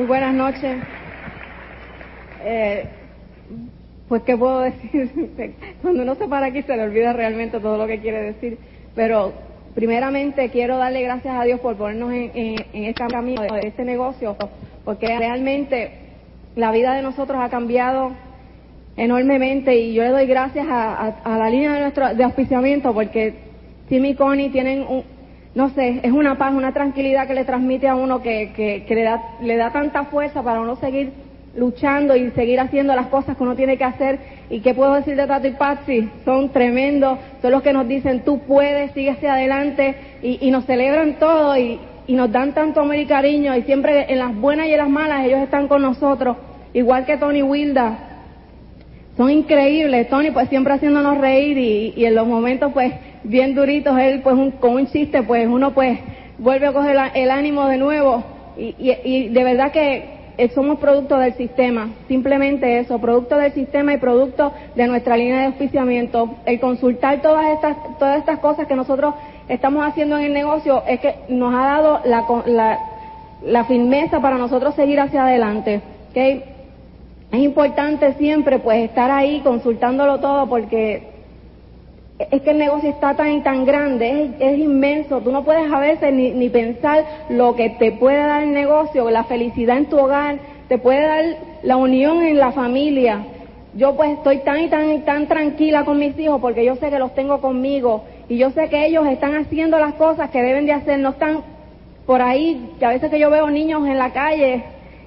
Muy buenas noches. Eh, pues, ¿qué puedo decir? Cuando uno se para aquí se le olvida realmente todo lo que quiere decir. Pero, primeramente, quiero darle gracias a Dios por ponernos en, en, este camino de este negocio, porque realmente la vida de nosotros ha cambiado enormemente y yo le doy gracias a, la línea de nuestro de auspiciamiento porque Tim y Connie tienen un, no sé, es una paz, una tranquilidad que le transmite a uno que, que, le, da, le da tanta fuerza para uno seguir luchando y seguir haciendo las cosas que uno tiene que hacer. ¿Y qué puedo decir de Tato y Patsy? Son tremendos, son los que nos dicen, tú puedes, sigue adelante, y, y nos celebran todo y, y nos dan tanto amor y cariño, y siempre en las buenas y en las malas ellos están con nosotros, igual que Tony Wilda. Son increíbles, Tony pues siempre haciéndonos reír y, y en los momentos pues bien duritos, él pues con un chiste pues uno pues vuelve a coger el ánimo de nuevo y, y, de verdad que somos producto del sistema, simplemente eso, producto del sistema y producto de nuestra línea de auspiciamiento. El consultar todas estas, todas estas cosas que nosotros estamos haciendo en el negocio es que nos ha dado la, la, la firmeza para nosotros seguir hacia adelante. ¿okay? Es importante siempre pues estar ahí consultándolo todo porque es que el negocio está tan tan grande, es, inmenso, tú no puedes a veces ni, ni, pensar lo que te puede dar el negocio, la felicidad en tu hogar, te puede dar la unión en la familia. Yo pues estoy tan y tan y tan tranquila con mis hijos porque yo sé que los tengo conmigo y yo sé que ellos están haciendo las cosas que deben de hacer, no están por ahí, que a veces que yo veo niños en la calle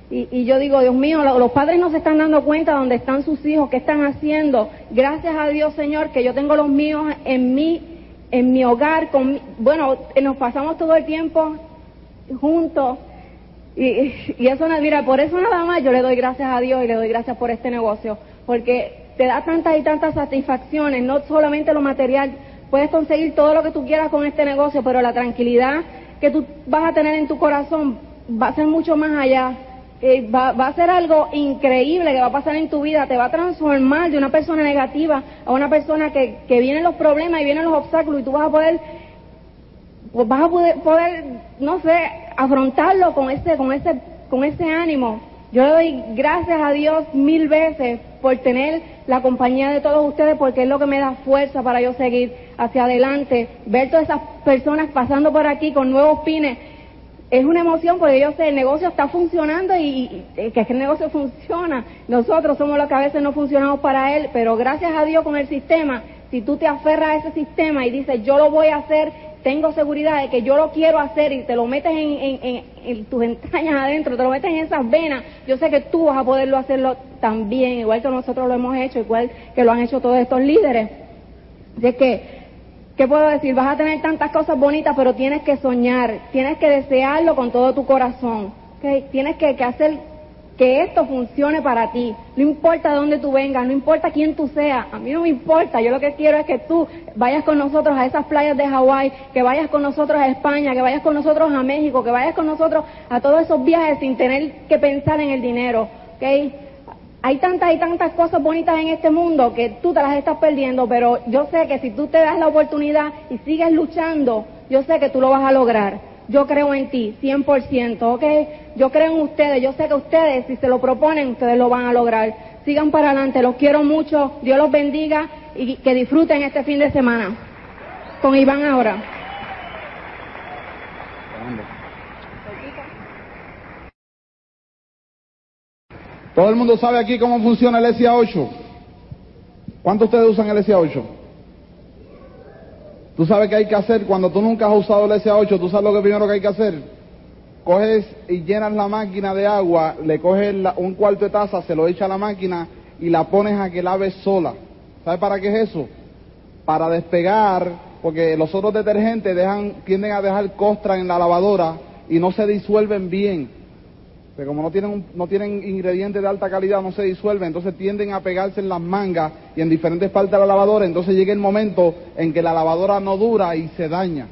y, yo digo, Dios mío, los padres no se están dando cuenta de dónde están sus hijos, qué están haciendo. Gracias a Dios, Señor, que yo tengo los míos en mi, en mi hogar. Con, bueno, nos pasamos todo el tiempo juntos. Y, y eso, mira, por eso nada más yo le doy gracias a Dios y le doy gracias por este negocio. Porque te da tantas y tantas satisfacciones, no solamente lo material. Puedes conseguir todo lo que tú quieras con este negocio, pero la tranquilidad que tú vas a tener en tu corazón va a ser mucho más allá eh, va, a ser algo increíble que va a pasar en tu vida, te va a transformar de una persona negativa a una persona que, que vienen los problemas y vienen los obstáculos y tú vas a poder, pues vas a poder, poder, no sé, afrontarlo con ese, con ese, con ese ánimo. Yo le doy gracias a Dios mil veces por tener la compañía de todos ustedes porque es lo que me da fuerza para yo seguir hacia adelante, ver todas esas personas pasando por aquí con nuevos pines es una emoción porque yo sé, el negocio está funcionando y, que el negocio funciona. Nosotros somos los que a veces no funcionamos para él, pero gracias a Dios con el sistema, si tú te aferras a ese sistema y dices, yo lo voy a hacer, tengo seguridad de que yo lo quiero hacer y te lo metes en, tus entrañas adentro, te lo metes en esas venas, yo sé que tú vas a poderlo hacerlo también, igual que nosotros lo hemos hecho, igual que lo han hecho todos estos líderes. De que ¿Qué puedo decir? Vas a tener tantas cosas bonitas, pero tienes que soñar, tienes que desearlo con todo tu corazón. ¿okay? Tienes que, hacer que esto funcione para ti. No importa de dónde tú vengas, no importa quién tú seas, a mí no me importa. Yo lo que quiero es que tú vayas con nosotros a esas playas de Hawái, que vayas con nosotros a España, que vayas con nosotros a México, que vayas con nosotros a todos esos viajes sin tener que pensar en el dinero. ¿okay? Hay tantas y tantas cosas bonitas en este mundo que tú te las estás perdiendo, pero yo sé que si tú te das la oportunidad y sigues luchando, yo sé que tú lo vas a lograr. Yo creo en ti, 100%, ¿ok? Yo creo en ustedes, yo sé que ustedes, si se lo proponen, ustedes lo van a lograr. Sigan para adelante, los quiero mucho, Dios los bendiga y que disfruten este fin de semana. Con Iván ahora. Todo el mundo sabe aquí cómo funciona el SA8. ¿Cuántos de ustedes usan el SA8? Tú sabes qué hay que hacer cuando tú nunca has usado el SA8. Tú sabes lo que primero que hay que hacer. Coges y llenas la máquina de agua, le coges un cuarto de taza, se lo echa a la máquina y la pones a que lave sola. ¿Sabes para qué es eso? Para despegar, porque los otros detergentes dejan, tienden a dejar costra en la lavadora y no se disuelven bien que como no tienen, no tienen ingredientes de alta calidad, no se disuelven, entonces tienden a pegarse en las mangas y en diferentes partes de la lavadora, entonces llega el momento en que la lavadora no dura y se daña.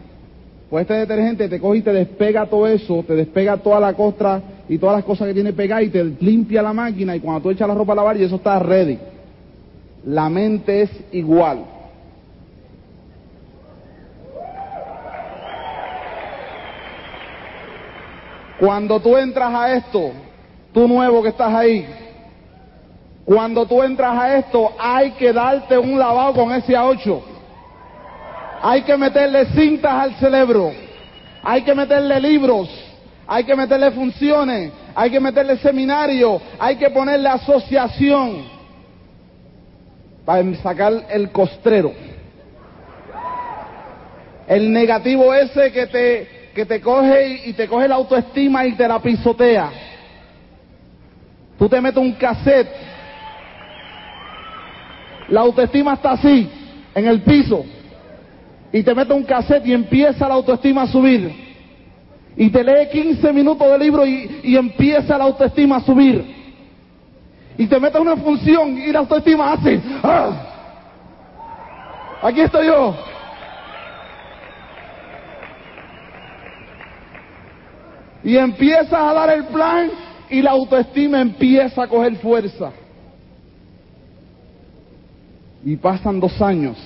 Pues este detergente te coge y te despega todo eso, te despega toda la costra y todas las cosas que tiene pegada y te limpia la máquina y cuando tú echas la ropa a lavar y eso está ready. La mente es igual. Cuando tú entras a esto, tú nuevo que estás ahí, cuando tú entras a esto, hay que darte un lavado con ese A8. Hay que meterle cintas al cerebro. Hay que meterle libros. Hay que meterle funciones. Hay que meterle seminario. Hay que ponerle asociación. Para sacar el costrero. El negativo ese que te, que te coge y te coge la autoestima y te la pisotea. Tú te metes un cassette la autoestima está así, en el piso, y te mete un cassette y empieza la autoestima a subir. Y te lee 15 minutos de libro y, empieza la autoestima a subir. Y te mete una función y la autoestima hace. ¡ah! Aquí estoy yo. Y empiezas a dar el plan y la autoestima empieza a coger fuerza. Y pasan dos años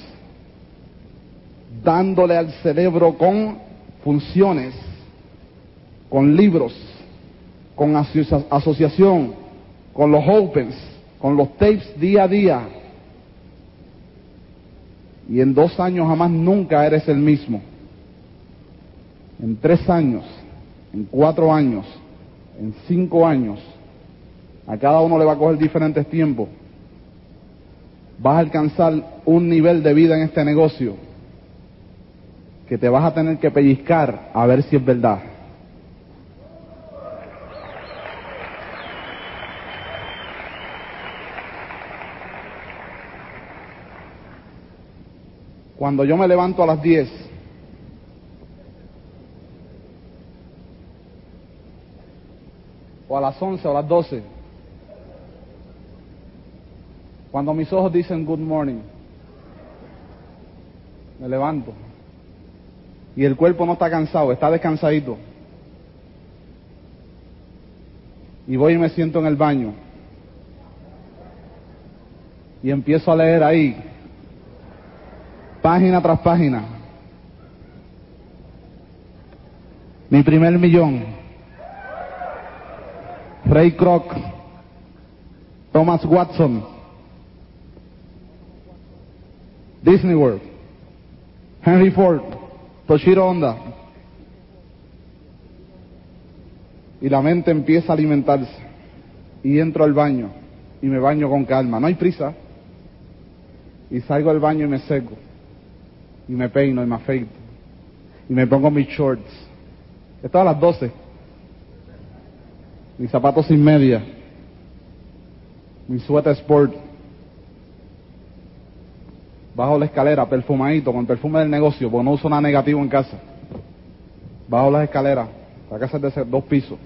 dándole al cerebro con funciones, con libros, con asociación, con los opens, con los tapes día a día. Y en dos años jamás nunca eres el mismo. En tres años, en cuatro años, en cinco años, a cada uno le va a coger diferentes tiempos vas a alcanzar un nivel de vida en este negocio que te vas a tener que pellizcar a ver si es verdad. Cuando yo me levanto a las 10, o a las 11 o a las 12, cuando mis ojos dicen good morning, me levanto. Y el cuerpo no está cansado, está descansadito. Y voy y me siento en el baño. Y empiezo a leer ahí, página tras página. Mi primer millón. Ray Kroc. Thomas Watson. Disney World, Henry Ford, Toshiro Honda. Y la mente empieza a alimentarse. Y entro al baño y me baño con calma. No hay prisa. Y salgo al baño y me seco. Y me peino y me afeito. Y me pongo mis shorts. Esto a las 12. Mis zapatos sin media. Mi suéter sport bajo la escalera, perfumadito, con perfume del negocio, porque no uso nada negativo en casa. Bajo las escaleras, la casa es de dos pisos.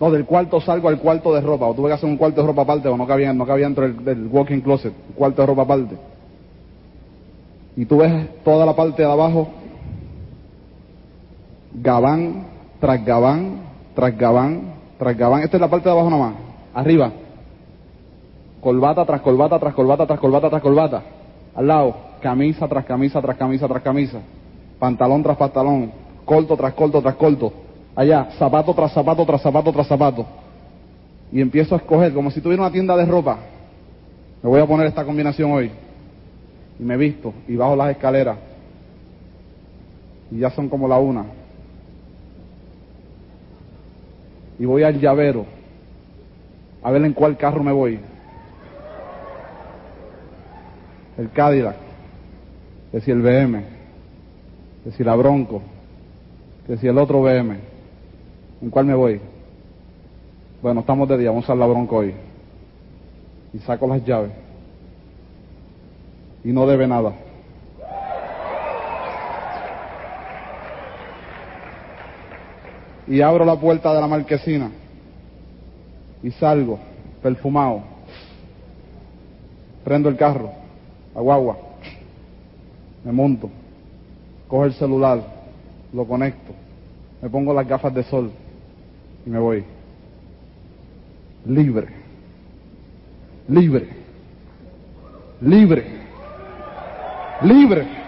No, del cuarto salgo al cuarto de ropa, o tuve que hacer un cuarto de ropa aparte, o no cabía, no cabía dentro del, walking closet, un cuarto de ropa aparte. Y tú ves toda la parte de abajo, gabán, tras gabán, tras gabán, tras gabán. Esta es la parte de abajo nomás, arriba. Colbata tras colbata, tras colbata, tras colbata, tras colbata al lado, camisa tras camisa, tras camisa, tras camisa, pantalón tras pantalón, corto tras corto, tras corto, allá, zapato tras zapato, tras zapato, tras zapato. Y empiezo a escoger, como si tuviera una tienda de ropa. Me voy a poner esta combinación hoy. Y me visto y bajo las escaleras. Y ya son como la una. Y voy al llavero a ver en cuál carro me voy el Cadillac, que si el BM, que si la Bronco, que si el otro BM. ¿En cuál me voy? Bueno, estamos de día, vamos a la Bronco hoy. Y saco las llaves. Y no debe nada. Y abro la puerta de la marquesina. Y salgo, perfumado. Prendo el carro a guagua, me monto, cojo el celular, lo conecto, me pongo las gafas de sol y me voy. Libre, libre, libre, libre.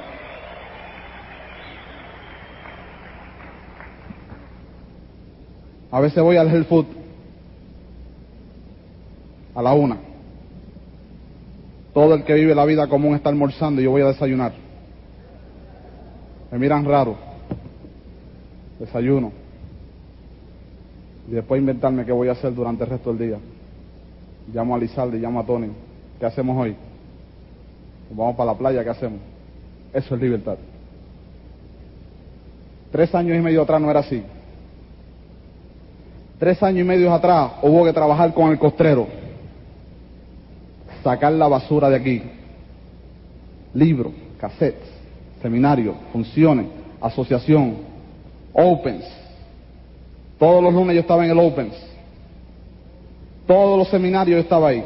A veces voy al health food a la una. Todo el que vive la vida común está almorzando y yo voy a desayunar. Me miran raro. Desayuno. Y después inventarme qué voy a hacer durante el resto del día. Llamo a Lizalde, llamo a Tony. ¿Qué hacemos hoy? Vamos para la playa, ¿qué hacemos? Eso es libertad. Tres años y medio atrás no era así. Tres años y medio atrás hubo que trabajar con el costrero, sacar la basura de aquí. Libros, cassettes, seminarios, funciones, asociación, opens. Todos los lunes yo estaba en el opens. Todos los seminarios yo estaba ahí.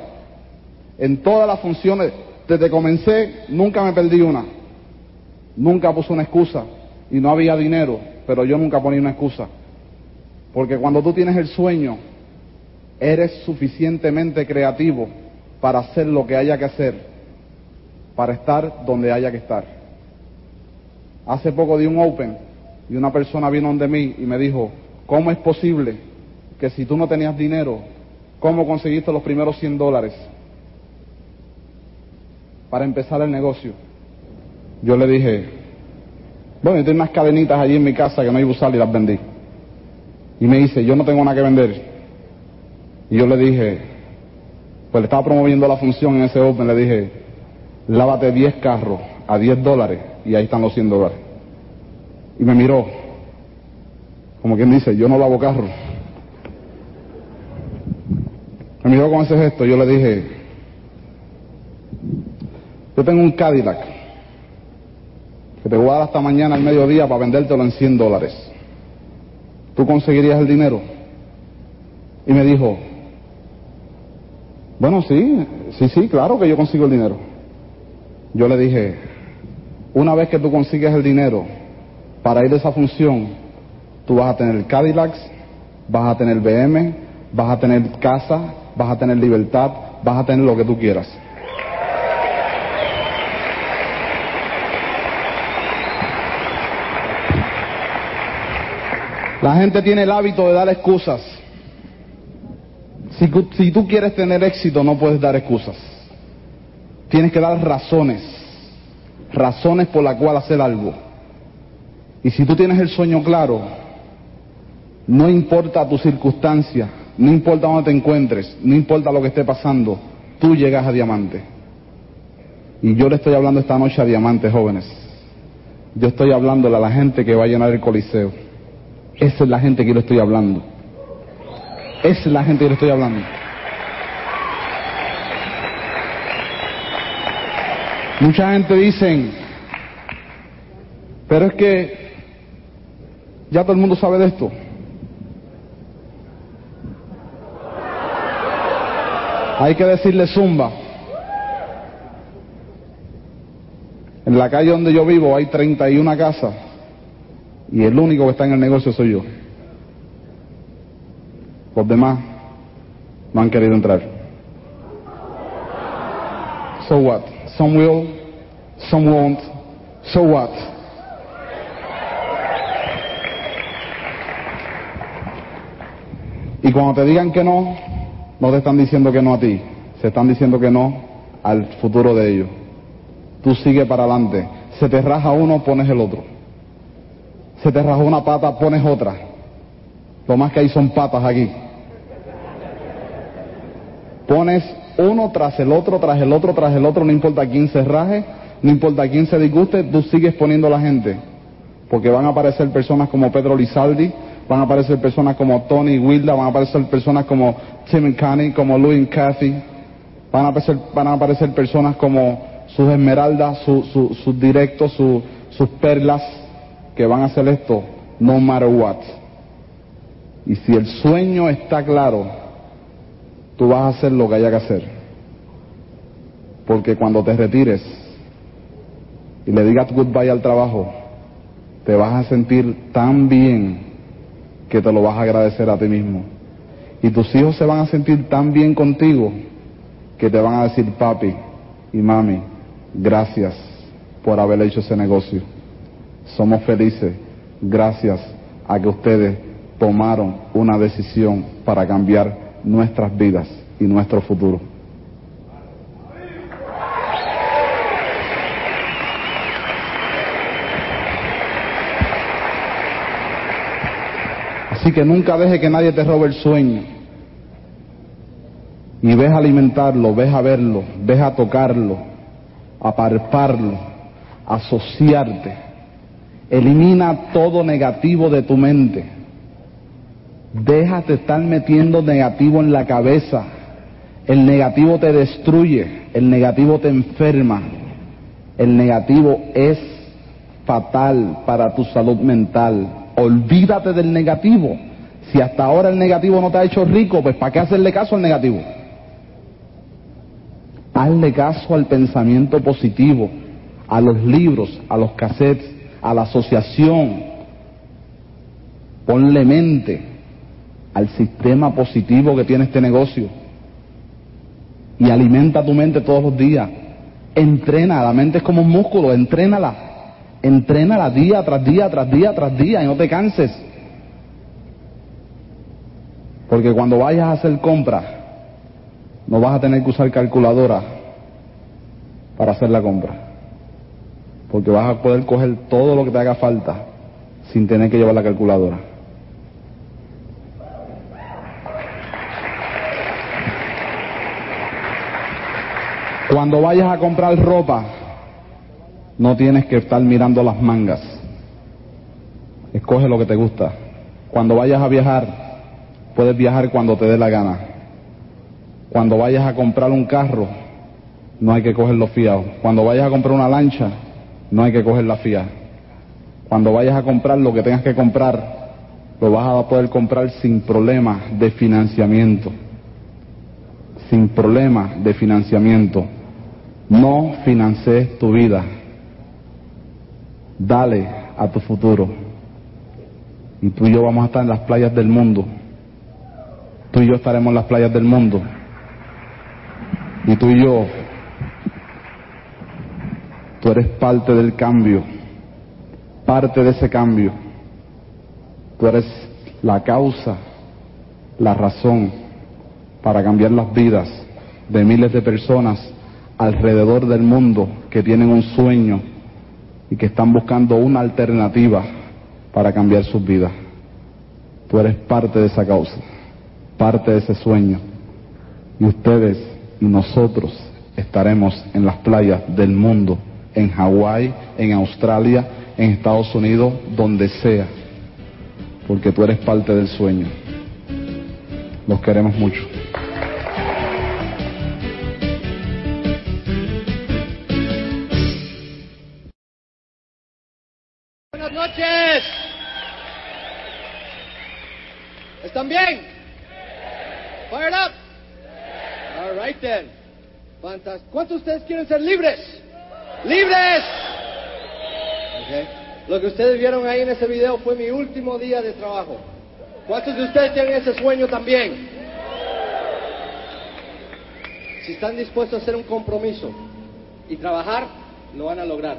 En todas las funciones, desde que comencé, nunca me perdí una. Nunca puse una excusa y no había dinero, pero yo nunca ponía una excusa. Porque cuando tú tienes el sueño, eres suficientemente creativo para hacer lo que haya que hacer, para estar donde haya que estar. Hace poco di un open y una persona vino donde mí y me dijo, ¿cómo es posible que si tú no tenías dinero, cómo conseguiste los primeros 100 dólares para empezar el negocio? Yo le dije, bueno, yo tengo unas cadenitas allí en mi casa que no iba a usar y las vendí. Y me dice, yo no tengo nada que vender. Y yo le dije, pues le estaba promoviendo la función en ese Open, le dije, lávate 10 carros a 10 dólares y ahí están los 100 dólares. Y me miró, como quien dice, yo no lavo carros. Me miró con ese gesto, yo le dije, yo tengo un Cadillac que te voy a dar hasta mañana al mediodía para vendértelo en 100 dólares. ¿Tú conseguirías el dinero? Y me dijo, bueno, sí, sí, sí, claro que yo consigo el dinero. Yo le dije, una vez que tú consigues el dinero para ir a esa función, tú vas a tener Cadillacs, vas a tener BM, vas a tener casa, vas a tener libertad, vas a tener lo que tú quieras. La gente tiene el hábito de dar excusas. Si, tú quieres tener éxito, no puedes dar excusas. Tienes que dar razones. Razones por las cuales hacer algo. Y si tú tienes el sueño claro, no importa tu circunstancia, no importa dónde te encuentres, no importa lo que esté pasando, tú llegas a diamante. Y yo le estoy hablando esta noche a diamantes jóvenes. Yo estoy hablándole a la gente que va a llenar el coliseo. Esa es la gente que yo estoy hablando. Esa es la gente que le estoy hablando. Mucha gente dicen, pero es que ya todo el mundo sabe de esto. Hay que decirle zumba. En la calle donde yo vivo hay 31 casas y el único que está en el negocio soy yo. Los demás no han querido entrar. So what? Some will, some won't. So what? Y cuando te digan que no, no te están diciendo que no a ti, se están diciendo que no al futuro de ellos. Tú sigue para adelante. Se te raja uno, pones el otro se te rajó una pata, pones otra. Lo más que hay son patas aquí. Pones uno tras el otro, tras el otro, tras el otro, no importa quién se raje, no importa quién se disguste, tú sigues poniendo la gente. Porque van a aparecer personas como Pedro Lizaldi, van a aparecer personas como Tony Wilda, van a aparecer personas como Tim Canny, como Louis Cathy, van a aparecer, van a aparecer personas como sus esmeraldas, sus directos, sus perlas, que van a hacer esto no matter what. Y si el sueño está claro, tú vas a hacer lo que haya que hacer. Porque cuando te retires y le digas goodbye al trabajo, te vas a sentir tan bien que te lo vas a agradecer a ti mismo. Y tus hijos se van a sentir tan bien contigo que te van a decir, papi y mami, gracias por haber hecho ese negocio. Somos felices gracias a que ustedes tomaron una decisión para cambiar nuestras vidas. y nuestro futuro. Así que nunca deje que nadie te robe el sueño. Y ves a alimentarlo, ves a verlo, ves a tocarlo, a parparlo, a asociarte. Elimina todo negativo de tu mente. Déjate estar metiendo negativo en la cabeza. El negativo te destruye, el negativo te enferma. El negativo es fatal para tu salud mental. Olvídate del negativo. Si hasta ahora el negativo no te ha hecho rico, pues ¿para qué hacerle caso al negativo? Hazle caso al pensamiento positivo, a los libros, a los cassettes, a la asociación. Ponle mente al sistema positivo que tiene este negocio. Y alimenta tu mente todos los días. Entrena, la mente es como un músculo, entrénala. Entrénala día tras día, tras día, tras día y no te canses. Porque cuando vayas a hacer compras, no vas a tener que usar calculadora para hacer la compra. Porque vas a poder coger todo lo que te haga falta sin tener que llevar la calculadora. Cuando vayas a comprar ropa, no tienes que estar mirando las mangas. Escoge lo que te gusta. Cuando vayas a viajar, puedes viajar cuando te dé la gana. Cuando vayas a comprar un carro, no hay que cogerlo fiado. Cuando vayas a comprar una lancha, no hay que cogerla fiada. Cuando vayas a comprar lo que tengas que comprar, lo vas a poder comprar sin problema de financiamiento. Sin problema de financiamiento. No financies tu vida. Dale a tu futuro. Y tú y yo vamos a estar en las playas del mundo. Tú y yo estaremos en las playas del mundo. Y tú y yo, tú eres parte del cambio, parte de ese cambio. Tú eres la causa, la razón para cambiar las vidas de miles de personas alrededor del mundo que tienen un sueño y que están buscando una alternativa para cambiar sus vidas. Tú eres parte de esa causa, parte de ese sueño. Y ustedes y nosotros estaremos en las playas del mundo, en Hawái, en Australia, en Estados Unidos, donde sea, porque tú eres parte del sueño. Los queremos mucho. Buenas noches. ¿Están bien? Fired up. All right then. ¿Cuántos de ustedes quieren ser libres? ¡Libres! Lo que ustedes vieron ahí en ese video fue mi último día de trabajo. ¿Cuántos de ustedes tienen ese sueño también? Si están dispuestos a hacer un compromiso y trabajar, lo van a lograr.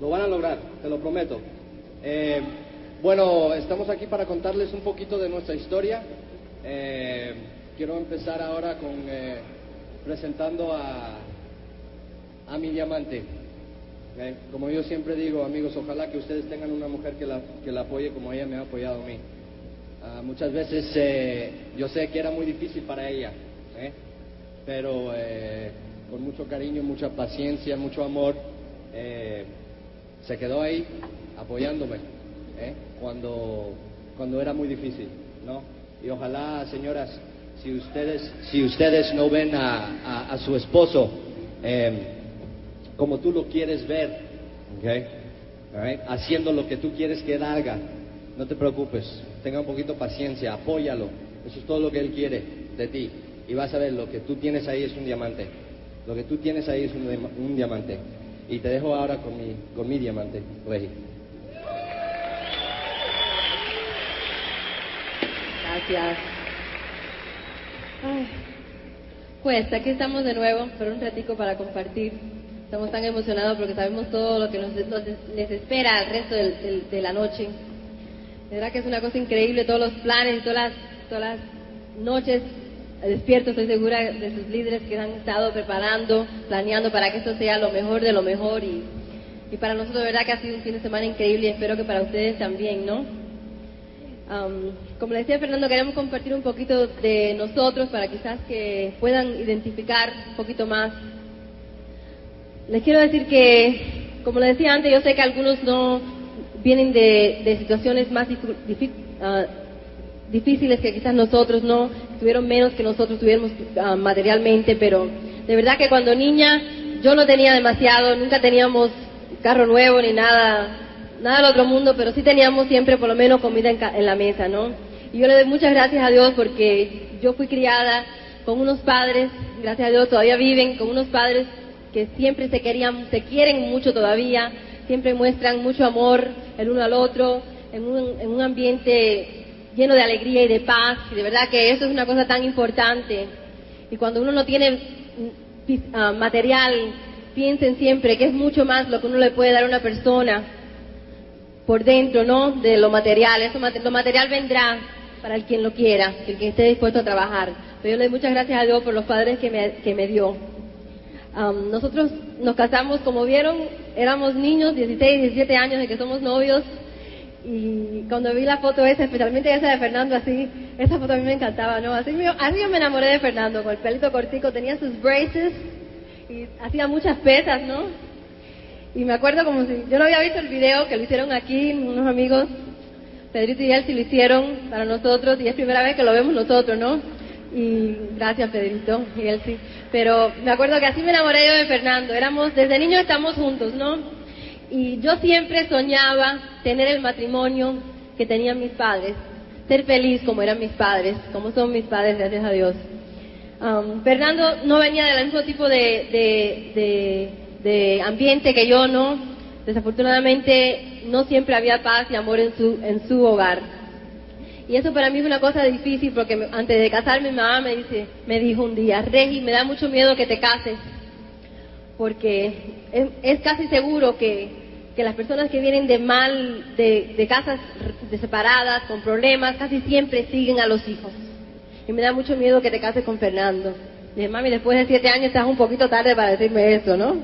Lo van a lograr, te lo prometo. Eh, bueno, estamos aquí para contarles un poquito de nuestra historia. Eh, quiero empezar ahora con eh, presentando a, a mi diamante. ¿ok? Como yo siempre digo, amigos, ojalá que ustedes tengan una mujer que la, que la apoye como ella me ha apoyado a mí. Ah, muchas veces eh, yo sé que era muy difícil para ella, ¿eh? pero eh, con mucho cariño, mucha paciencia, mucho amor, eh, se quedó ahí apoyándome ¿eh? cuando, cuando era muy difícil, ¿no? Y ojalá, señoras, si ustedes, si ustedes no ven a, a- su esposo eh, como tú lo quieres ver, ¿ok? All right? haciendo lo que tú quieres que él haga, no te preocupes, tenga un poquito paciencia, apóyalo, eso es todo lo que él quiere de ti. Y vas a ver, lo que tú tienes ahí es un diamante, lo que tú tienes ahí es un, un diamante. Y te dejo ahora con mi, con mi diamante, Regi. Gracias. Ay. Pues aquí estamos de nuevo, por un ratico para compartir. Estamos tan emocionados porque sabemos todo lo que nos, nos- les espera el resto del- del- de la noche. De verdad que es una cosa increíble, todos los planes, todas las, todas las noches despierto, estoy segura de sus líderes que han estado preparando, planeando para que esto sea lo mejor de lo mejor y, y para nosotros, de verdad que ha sido un fin de semana increíble y espero que para ustedes también, ¿no? Como le decía Fernando, queremos compartir un poquito de nosotros para quizás que puedan identificar un poquito más. Les quiero decir que, como le decía antes, yo sé que algunos no vienen de, de situaciones más difíciles. difíciles que quizás nosotros no, tuvieron menos que nosotros tuviéramos ah, materialmente, pero de verdad que cuando niña yo no tenía demasiado, nunca teníamos carro nuevo ni nada, nada del otro mundo, pero sí teníamos siempre por lo menos comida en, en la mesa, ¿no? Y yo le doy muchas gracias a Dios porque yo fui criada con unos padres, gracias a Dios todavía viven, con unos padres que siempre se querían, se quieren mucho todavía, siempre muestran mucho amor el uno al otro, en un, en un ambiente lleno de alegría y de paz. Y de verdad que eso es una cosa tan importante. Y cuando uno no tiene uh, material, piensen siempre que es mucho más lo que uno le puede dar a una persona por dentro, ¿no? De lo material. Eso, lo material vendrá para el quien lo quiera, el que esté dispuesto a trabajar. Pero yo le doy muchas gracias a Dios por los padres que me, que me dio. Um, nosotros nos casamos, como vieron, éramos niños, 16, 17 años de que somos novios, y cuando vi la foto esa, especialmente esa de Fernando así, esa foto a mí me encantaba, ¿no? Así, así yo me enamoré de Fernando, con el pelito cortico, tenía sus braces y hacía muchas pesas, ¿no? Y me acuerdo como si, yo no había visto el video que lo hicieron aquí, unos amigos, Pedrito y Elsie lo hicieron para nosotros y es primera vez que lo vemos nosotros, ¿no? Y gracias Pedrito y Elsie. Pero me acuerdo que así me enamoré yo de Fernando, éramos, desde niños estamos juntos, ¿no? Y yo siempre soñaba tener el matrimonio que tenían mis padres, ser feliz como eran mis padres, como son mis padres, gracias a Dios. Um, Fernando no venía del mismo tipo de, de, ambiente que yo, ¿no? Desafortunadamente no siempre había paz y amor en su, en su hogar. Y eso para mí es una cosa difícil porque antes de casarme mi mamá me, dice, me dijo un día, Regi, me da mucho miedo que te cases porque es, casi seguro que, que, las personas que vienen de mal, de, de casas de separadas, con problemas, casi siempre siguen a los hijos. Y me da mucho miedo que te cases con Fernando. Y mami, después de siete años estás un poquito tarde para decirme eso, ¿no?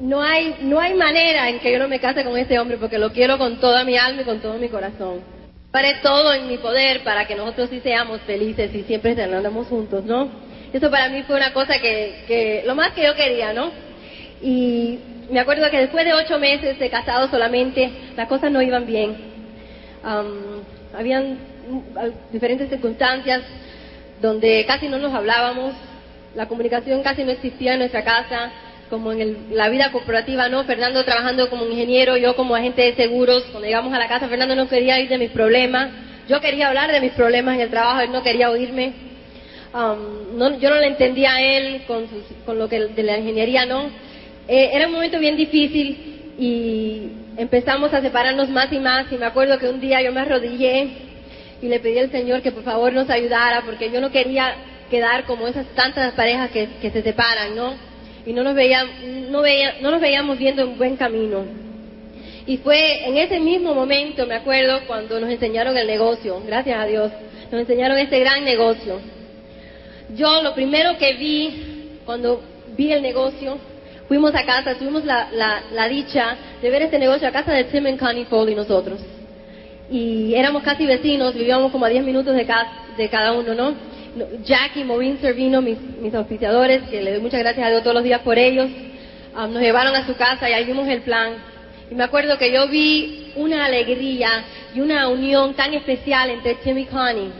No hay, no hay manera en que yo no me case con este hombre porque lo quiero con toda mi alma y con todo mi corazón. Haré todo en mi poder para que nosotros sí seamos felices y siempre andamos juntos, ¿no? Eso para mí fue una cosa que, que, lo más que yo quería, ¿no? Y me acuerdo que después de ocho meses de casado solamente, las cosas no iban bien. habían diferentes circunstancias donde casi no nos hablábamos, la comunicación casi no existía en nuestra casa, como en la vida corporativa, ¿no? Fernando trabajando como ingeniero, yo como agente de seguros, cuando llegamos a la casa, Fernando no quería ir de mis problemas, yo quería hablar de mis problemas en el trabajo, él no quería oírme. Um, no, yo no le entendía a él con, con lo que de la ingeniería, no. Eh, era un momento bien difícil y empezamos a separarnos más y más y me acuerdo que un día yo me arrodillé y le pedí al Señor que por favor nos ayudara porque yo no quería quedar como esas tantas parejas que, que se separan, ¿no? Y no nos, veía, no, veía, no nos veíamos viendo un buen camino. Y fue en ese mismo momento, me acuerdo, cuando nos enseñaron el negocio, gracias a Dios, nos enseñaron este gran negocio. Yo lo primero que vi cuando vi el negocio, fuimos a casa, tuvimos la, la, dicha de ver este negocio a casa de Tim and Connie Foley nosotros. Y éramos casi vecinos, vivíamos como a 10 minutos de, de cada uno, ¿no? Jack y Maureen Servino, mis, mis auspiciadores, que le doy muchas gracias a Dios todos los días por ellos, um, nos llevaron a su casa y ahí vimos el plan. Y me acuerdo que yo vi una alegría y una unión tan especial entre Tim y Connie.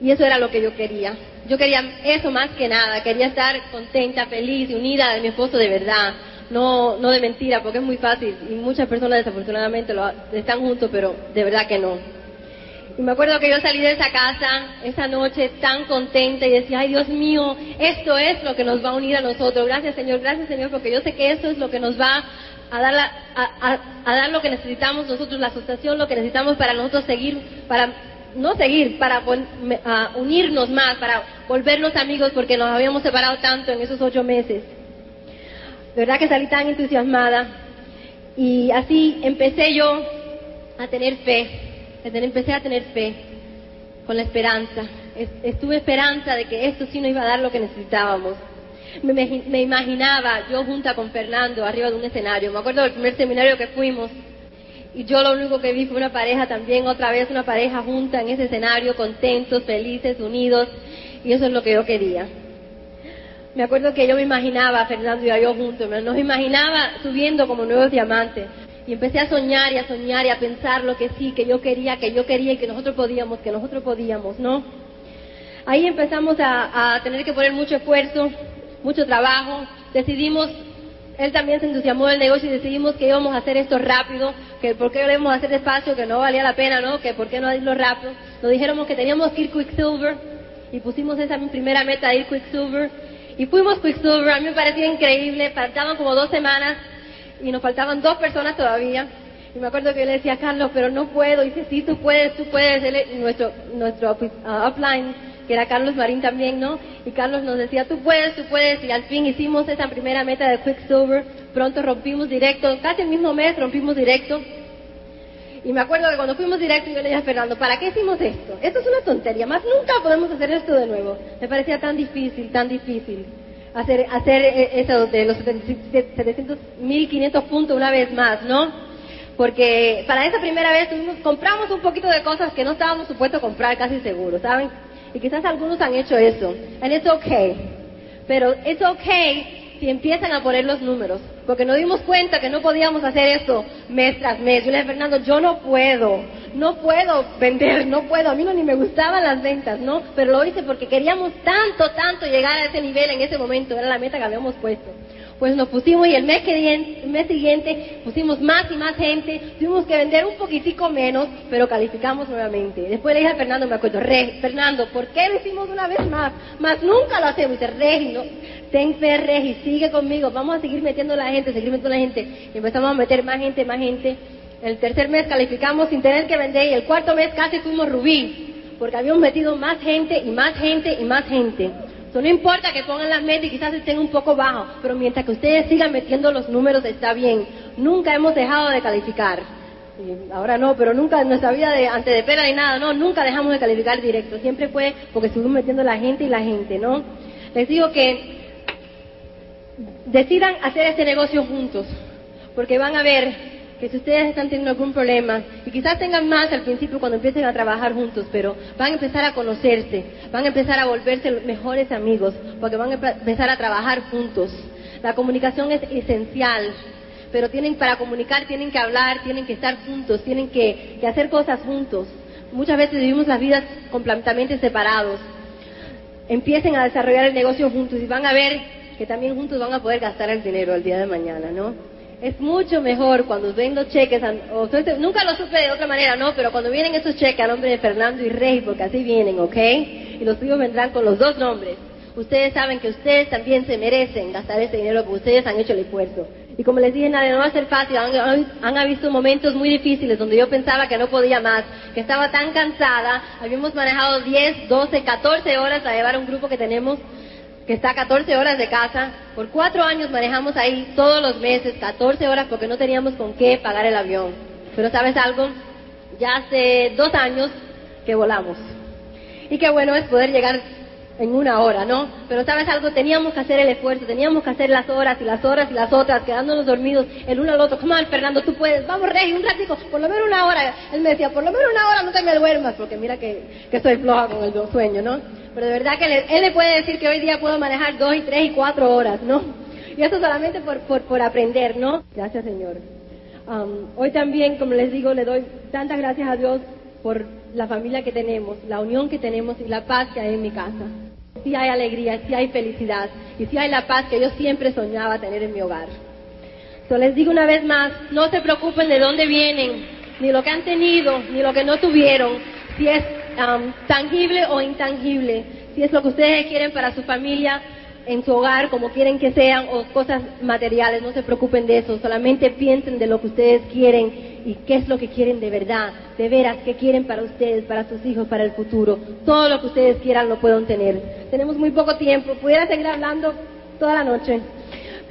Y eso era lo que yo quería. Yo quería eso más que nada, quería estar contenta, feliz y unida de mi esposo de verdad, no, no de mentira, porque es muy fácil y muchas personas desafortunadamente lo, están juntos, pero de verdad que no. Y me acuerdo que yo salí de esa casa esa noche tan contenta y decía, ay Dios mío, esto es lo que nos va a unir a nosotros. Gracias Señor, gracias Señor, porque yo sé que esto es lo que nos va a dar, a, a dar lo que necesitamos nosotros, la asociación, lo que necesitamos para nosotros seguir, para no seguir, para unirnos más, para volvernos amigos porque nos habíamos separado tanto en esos ocho meses. De verdad que salí tan entusiasmada y así empecé yo a tener fe, empecé a tener fe. con la esperanza. Estuve esperanza de que esto sí nos iba a dar lo que necesitábamos. Me, me, imaginaba yo junta con Fernando arriba de un escenario. Me acuerdo del primer seminario que fuimos y yo lo único que vi fue una pareja también, otra vez una pareja junta en ese escenario, contentos, felices, unidos y eso es lo que yo quería. Me acuerdo que yo me imaginaba, Fernando y yo juntos, nos imaginaba subiendo como nuevos diamantes. Y empecé a soñar y a soñar y a pensar lo que sí, que yo quería, que yo quería y que nosotros podíamos, que nosotros podíamos, ¿no? Ahí empezamos a, tener que poner mucho esfuerzo, mucho trabajo. Decidimos, él también se entusiasmó del negocio y decidimos que íbamos a hacer esto rápido, que por qué lo íbamos a hacer despacio, que no valía la pena, ¿no? Que por qué no hacerlo rápido. Nos dijéramos que teníamos que ir Quicksilver y pusimos esa primera meta de ir Quicksilver. Y fuimos Quicksilver, a mí me parecía increíble, faltaban como dos semanas y nos faltaban dos personas todavía. Y me acuerdo que yo le decía Carlos, pero no puedo. Y dice, sí, tú puedes, tú puedes. Él, nuestro, nuestro uh, que era Carlos Marín también, ¿no? Y Carlos nos decía, tú puedes, tú puedes. Y al fin hicimos esa primera meta de Quicksilver. Pronto rompimos directo, casi el mismo mes rompimos directo. Y me acuerdo que cuando fuimos directo yo le dije a Fernando, ¿para qué hicimos esto? Esto es una tontería, más nunca podemos hacer esto de nuevo. Me parecía tan difícil, tan difícil hacer, hacer e, eso de los 700, 1500 puntos una vez más, ¿no? Porque para esa primera vez tuvimos, compramos un poquito de cosas que no estábamos supuestos a comprar casi seguro, ¿saben? Y quizás algunos han hecho eso. And it's okay. Pero it's okay si empiezan a poner los números, porque nos dimos cuenta que no podíamos hacer esto mes tras mes. Yo le dije, Fernando, yo no puedo, no puedo vender, no puedo, a mí no ni me gustaban las ventas, ¿no? Pero lo hice porque queríamos tanto, tanto llegar a ese nivel en ese momento, era la meta que habíamos puesto pues nos pusimos y el mes, el mes siguiente pusimos más y más gente, tuvimos que vender un poquitico menos, pero calificamos nuevamente. Después le dije a Fernando, me acuerdo, Fernando, ¿por qué lo hicimos una vez más? Más nunca lo hacemos. dice, Regi, no, ten fe, Regi, sigue conmigo, vamos a seguir metiendo la gente, seguir metiendo la gente. Y empezamos a meter más gente, más gente. El tercer mes calificamos sin tener que vender y el cuarto mes casi fuimos rubí, porque habíamos metido más gente y más gente y más gente no importa que pongan las metas y quizás estén un poco bajos, pero mientras que ustedes sigan metiendo los números está bien. Nunca hemos dejado de calificar. ahora no, pero nunca en nuestra vida de, antes de pera ni nada, no, nunca dejamos de calificar directo. Siempre fue porque estuvimos metiendo la gente y la gente, ¿no? Les digo que decidan hacer este negocio juntos, porque van a ver que si ustedes están teniendo algún problema, y quizás tengan más al principio cuando empiecen a trabajar juntos, pero van a empezar a conocerse, van a empezar a volverse mejores amigos, porque van a empezar a trabajar juntos. La comunicación es esencial, pero tienen para comunicar tienen que hablar, tienen que estar juntos, tienen que, que hacer cosas juntos. Muchas veces vivimos las vidas completamente separados. Empiecen a desarrollar el negocio juntos y van a ver que también juntos van a poder gastar el dinero el día de mañana, ¿no? Es mucho mejor cuando ven los cheques, o, nunca lo supe de otra manera, no, pero cuando vienen esos cheques a nombre de Fernando y Rey, porque así vienen, ¿ok? Y los tuyos vendrán con los dos nombres. Ustedes saben que ustedes también se merecen gastar ese dinero que ustedes han hecho el esfuerzo. Y como les dije, nada, no va a ser fácil. Han, han, habido momentos muy difíciles donde yo pensaba que no podía más, que estaba tan cansada. Habíamos manejado 10, 12, 14 horas a llevar un grupo que tenemos que está a 14 horas de casa. Por cuatro años manejamos ahí todos los meses, 14 horas, porque no teníamos con qué pagar el avión. Pero sabes algo, ya hace dos años que volamos. Y qué bueno es poder llegar en una hora, ¿no? Pero sabes algo, teníamos que hacer el esfuerzo, teníamos que hacer las horas y las horas y las otras, quedándonos dormidos el uno al otro. Come on, Fernando, tú puedes, vamos, Rey, un ratico, por lo menos una hora. Él me decía, por lo menos una hora no te me duermas, porque mira que, que estoy floja con el sueño, ¿no? Pero de verdad que él le puede decir que hoy día puedo manejar dos y tres y cuatro horas, ¿no? Y eso solamente por, por, por aprender, ¿no? Gracias, Señor. Um, hoy también, como les digo, le doy tantas gracias a Dios por la familia que tenemos, la unión que tenemos y la paz que hay en mi casa. Sí hay alegría, sí hay felicidad y sí hay la paz que yo siempre soñaba tener en mi hogar. Entonces les digo una vez más, no se preocupen de dónde vienen, ni lo que han tenido, ni lo que no tuvieron, si es tangible o intangible, si es lo que ustedes quieren para su familia, en su hogar, como quieren que sean, o cosas materiales, no se preocupen de eso, solamente piensen de lo que ustedes quieren y qué es lo que quieren de verdad, de veras, qué quieren para ustedes, para sus hijos, para el futuro. Todo lo que ustedes quieran lo pueden tener. Tenemos muy poco tiempo, pudiera seguir hablando toda la noche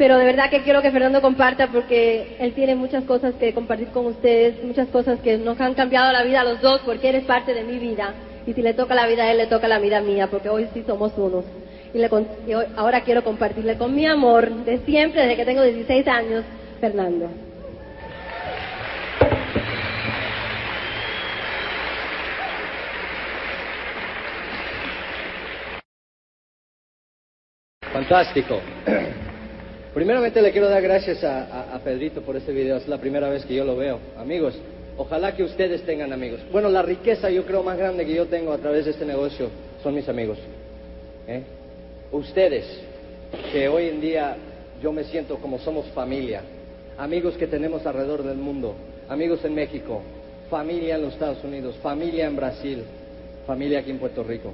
pero de verdad que quiero que Fernando comparta porque él tiene muchas cosas que compartir con ustedes, muchas cosas que nos han cambiado la vida a los dos porque eres parte de mi vida Y si le toca la vida a él, le toca la vida mía, porque hoy sí somos unos. Y, le, y ahora quiero compartirle con mi amor de siempre, desde que tengo 16 años, Fernando. Fantástico. Primeramente le quiero dar gracias a, Pedrito por este video. Es la primera vez que yo lo veo. Amigos, ojalá que ustedes tengan amigos. Bueno, la riqueza yo creo más grande que yo tengo a través de este negocio son mis amigos. ¿Eh? Ustedes, que hoy en día yo me siento como somos familia. Amigos que tenemos alrededor del mundo. Amigos en México. Familia en los Estados Unidos. Familia en Brasil. Familia aquí en Puerto Rico.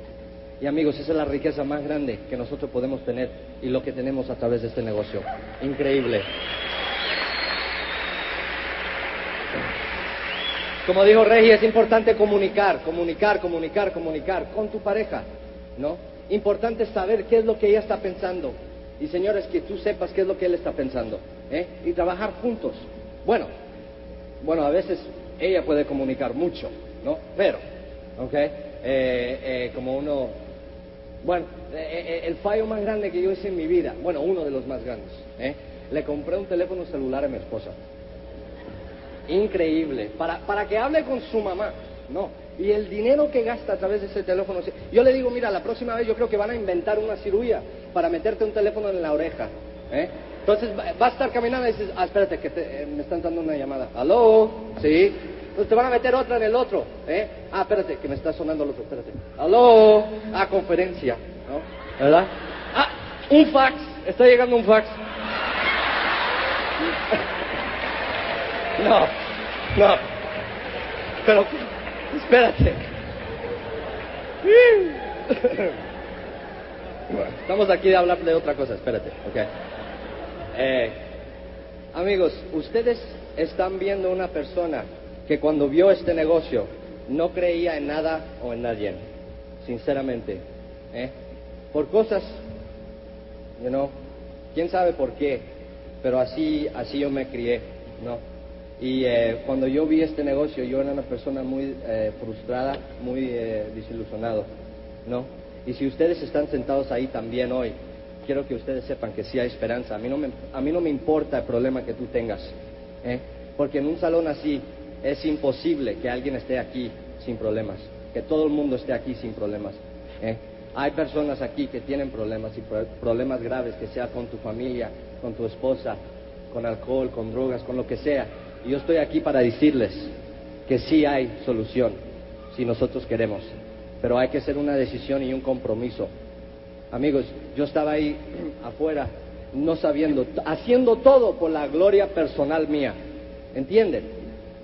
Y amigos, esa es la riqueza más grande que nosotros podemos tener y lo que tenemos a través de este negocio. Increíble. Como dijo Regi, es importante comunicar, comunicar, comunicar, comunicar con tu pareja, ¿no? Importante saber qué es lo que ella está pensando. Y señores, que tú sepas qué es lo que él está pensando, ¿eh? Y trabajar juntos. Bueno, bueno, a veces ella puede comunicar mucho, ¿no? Pero, ¿ok? Eh, eh, como uno, bueno, eh, eh, el fallo más grande que yo hice en mi vida, bueno, uno de los más grandes, ¿eh? Le compré un teléfono celular a mi esposa. Increíble, para, para que hable con su mamá, ¿no? Y el dinero que gasta a través de ese teléfono, yo le digo, mira, la próxima vez yo creo que van a inventar una cirugía para meterte un teléfono en la oreja, ¿eh? Entonces va a estar caminando y dices, ah, espérate, que te- eh, me están dando una llamada. ¿Aló? Sí. Entonces te van a meter otra en el otro, ¿eh? Ah, espérate, que me está sonando el otro, espérate. ¿Aló? Ah, conferencia, ¿no? ¿Verdad? Ah, un fax, está llegando un fax. No, no. Pero, espérate. Estamos aquí de hablar de otra cosa, espérate, ok. Eh, amigos, ustedes están viendo una persona que cuando vio este negocio no creía en nada o en nadie, sinceramente. ¿eh? Por cosas, you know, quién sabe por qué, pero así, así yo me crié, ¿no? Y eh, cuando yo vi este negocio, yo era una persona muy eh, frustrada, muy eh, desilusionado, ¿no? Y si ustedes están sentados ahí también hoy, quiero que ustedes sepan que sí hay esperanza. A mí no me, a mí no me importa el problema que tú tengas, ¿eh? porque en un salón así es imposible que alguien esté aquí sin problemas, que todo el mundo esté aquí sin problemas. ¿eh? Hay personas aquí que tienen problemas y pro- problemas graves, que sea con tu familia, con tu esposa, con alcohol, con drogas, con lo que sea. Y yo estoy aquí para decirles que sí hay solución, si nosotros queremos. Pero hay que hacer una decisión y un compromiso. Amigos, yo estaba ahí afuera, no sabiendo, haciendo todo por la gloria personal mía. ¿Entienden?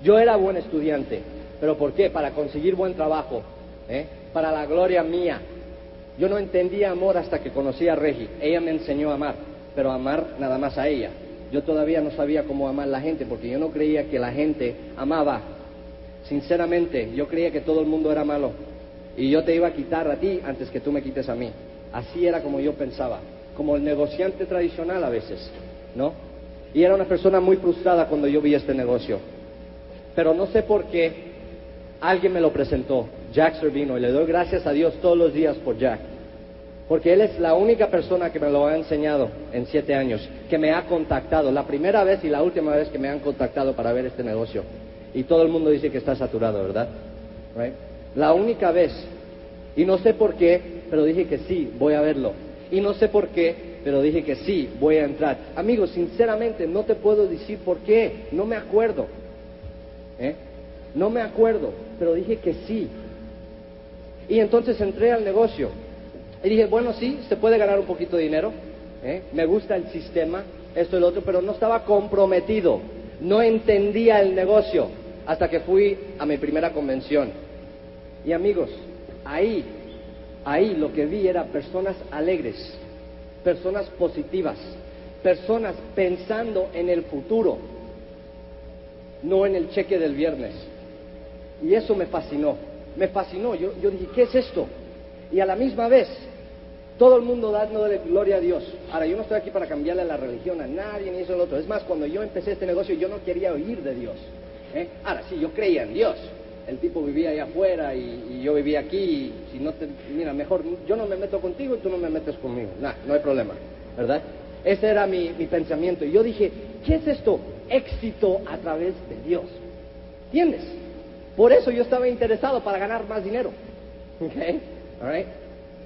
Yo era buen estudiante, pero ¿por qué? Para conseguir buen trabajo, ¿eh? para la gloria mía. Yo no entendía amor hasta que conocí a Regi. Ella me enseñó a amar, pero amar nada más a ella. Yo todavía no sabía cómo amar a la gente, porque yo no creía que la gente amaba. Sinceramente, yo creía que todo el mundo era malo. Y yo te iba a quitar a ti antes que tú me quites a mí. Así era como yo pensaba, como el negociante tradicional a veces, ¿no? Y era una persona muy frustrada cuando yo vi este negocio. Pero no sé por qué alguien me lo presentó, Jack Servino, y le doy gracias a Dios todos los días por Jack. Porque él es la única persona que me lo ha enseñado en siete años, que me ha contactado, la primera vez y la última vez que me han contactado para ver este negocio. Y todo el mundo dice que está saturado, ¿verdad? Right? La única vez. Y no sé por qué, pero dije que sí, voy a verlo. Y no sé por qué, pero dije que sí, voy a entrar. Amigos, sinceramente no te puedo decir por qué, no me acuerdo. ¿Eh? No me acuerdo, pero dije que sí. Y entonces entré al negocio. Y dije, bueno, sí, se puede ganar un poquito de dinero. ¿eh? Me gusta el sistema, esto y lo otro, pero no estaba comprometido. No entendía el negocio hasta que fui a mi primera convención. Y amigos, ahí, ahí lo que vi era personas alegres, personas positivas, personas pensando en el futuro, no en el cheque del viernes. Y eso me fascinó, me fascinó. Yo, yo dije, ¿qué es esto? Y a la misma vez, todo el mundo dándole gloria a Dios. Ahora, yo no estoy aquí para cambiarle la religión a nadie ni eso ni otro. Es más, cuando yo empecé este negocio, yo no quería oír de Dios. ¿eh? Ahora, sí, yo creía en Dios, el tipo vivía allá afuera y, yo vivía aquí. Si no te, mira, mejor yo no me meto contigo y tú no me metes conmigo. Nah, no hay problema, ¿verdad? Ese era mi, mi pensamiento. Y yo dije, ¿qué es esto? Éxito a través de Dios. ¿Entiendes? Por eso yo estaba interesado para ganar más dinero. Okay?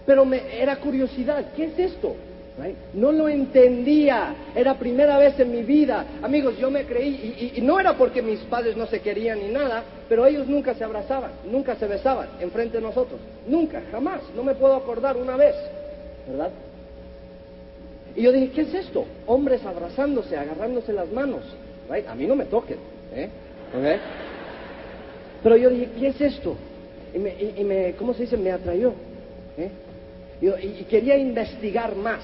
Pero me, era curiosidad, ¿qué es esto? No lo entendía, era primera vez en mi vida. Amigos, yo me creí, y, y, no era porque mis padres no se querían ni nada, pero ellos nunca se abrazaban, nunca se besaban enfrente de nosotros. Nunca, jamás. No me puedo acordar una vez, ¿verdad? Y yo dije, ¿qué es esto? Hombres abrazándose, agarrándose las manos. A mí no me toquen. ¿eh? Okay? Pero yo dije, ¿qué es esto? Y me, y, me ¿cómo se dice? Me atrayó. ¿eh? y quería investigar más.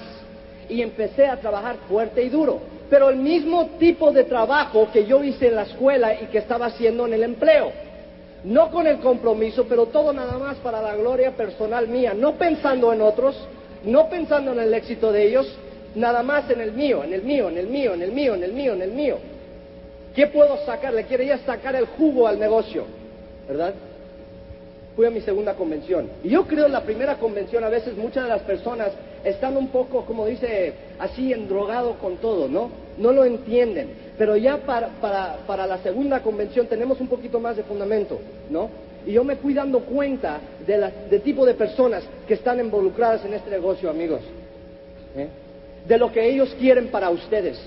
Y empecé a trabajar fuerte y duro. Pero el mismo tipo de trabajo que yo hice en la escuela y que estaba haciendo en el empleo. No con el compromiso, pero todo nada más para la gloria personal mía. No pensando en otros, no pensando en el éxito de ellos, nada más en el mío, en el mío, en el mío, en el mío, en el mío, en el mío. ¿Qué puedo sacar? Le quería sacar el jugo al negocio, ¿verdad? Fui a mi segunda convención. Y yo creo en la primera convención a veces muchas de las personas están un poco, como dice, así endrogado con todo, ¿no? No lo entienden. Pero ya para, para, para la segunda convención tenemos un poquito más de fundamento, ¿no? Y yo me fui dando cuenta de la, del tipo de personas que están involucradas en este negocio, amigos. ¿eh? De lo que ellos quieren para ustedes.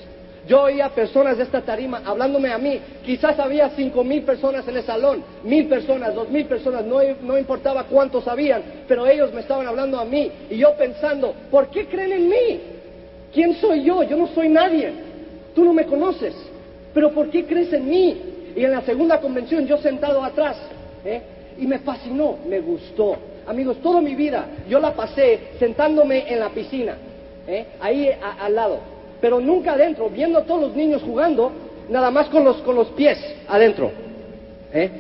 Yo oía personas de esta tarima hablándome a mí. Quizás había cinco mil personas en el salón, mil personas, dos mil personas, no, no, importaba cuántos habían, pero ellos me estaban hablando a mí. Y yo pensando, ¿por qué creen en mí? ¿Quién soy yo? Yo no soy nadie. Tú no me conoces. Pero ¿por qué crees en mí? Y en la segunda convención yo sentado atrás, ¿eh? y me fascinó, me gustó. Amigos, toda mi vida yo la pasé sentándome en la piscina, ¿eh? ahí al lado pero nunca adentro, viendo a todos los niños jugando, nada más con los, con los pies adentro. ¿eh?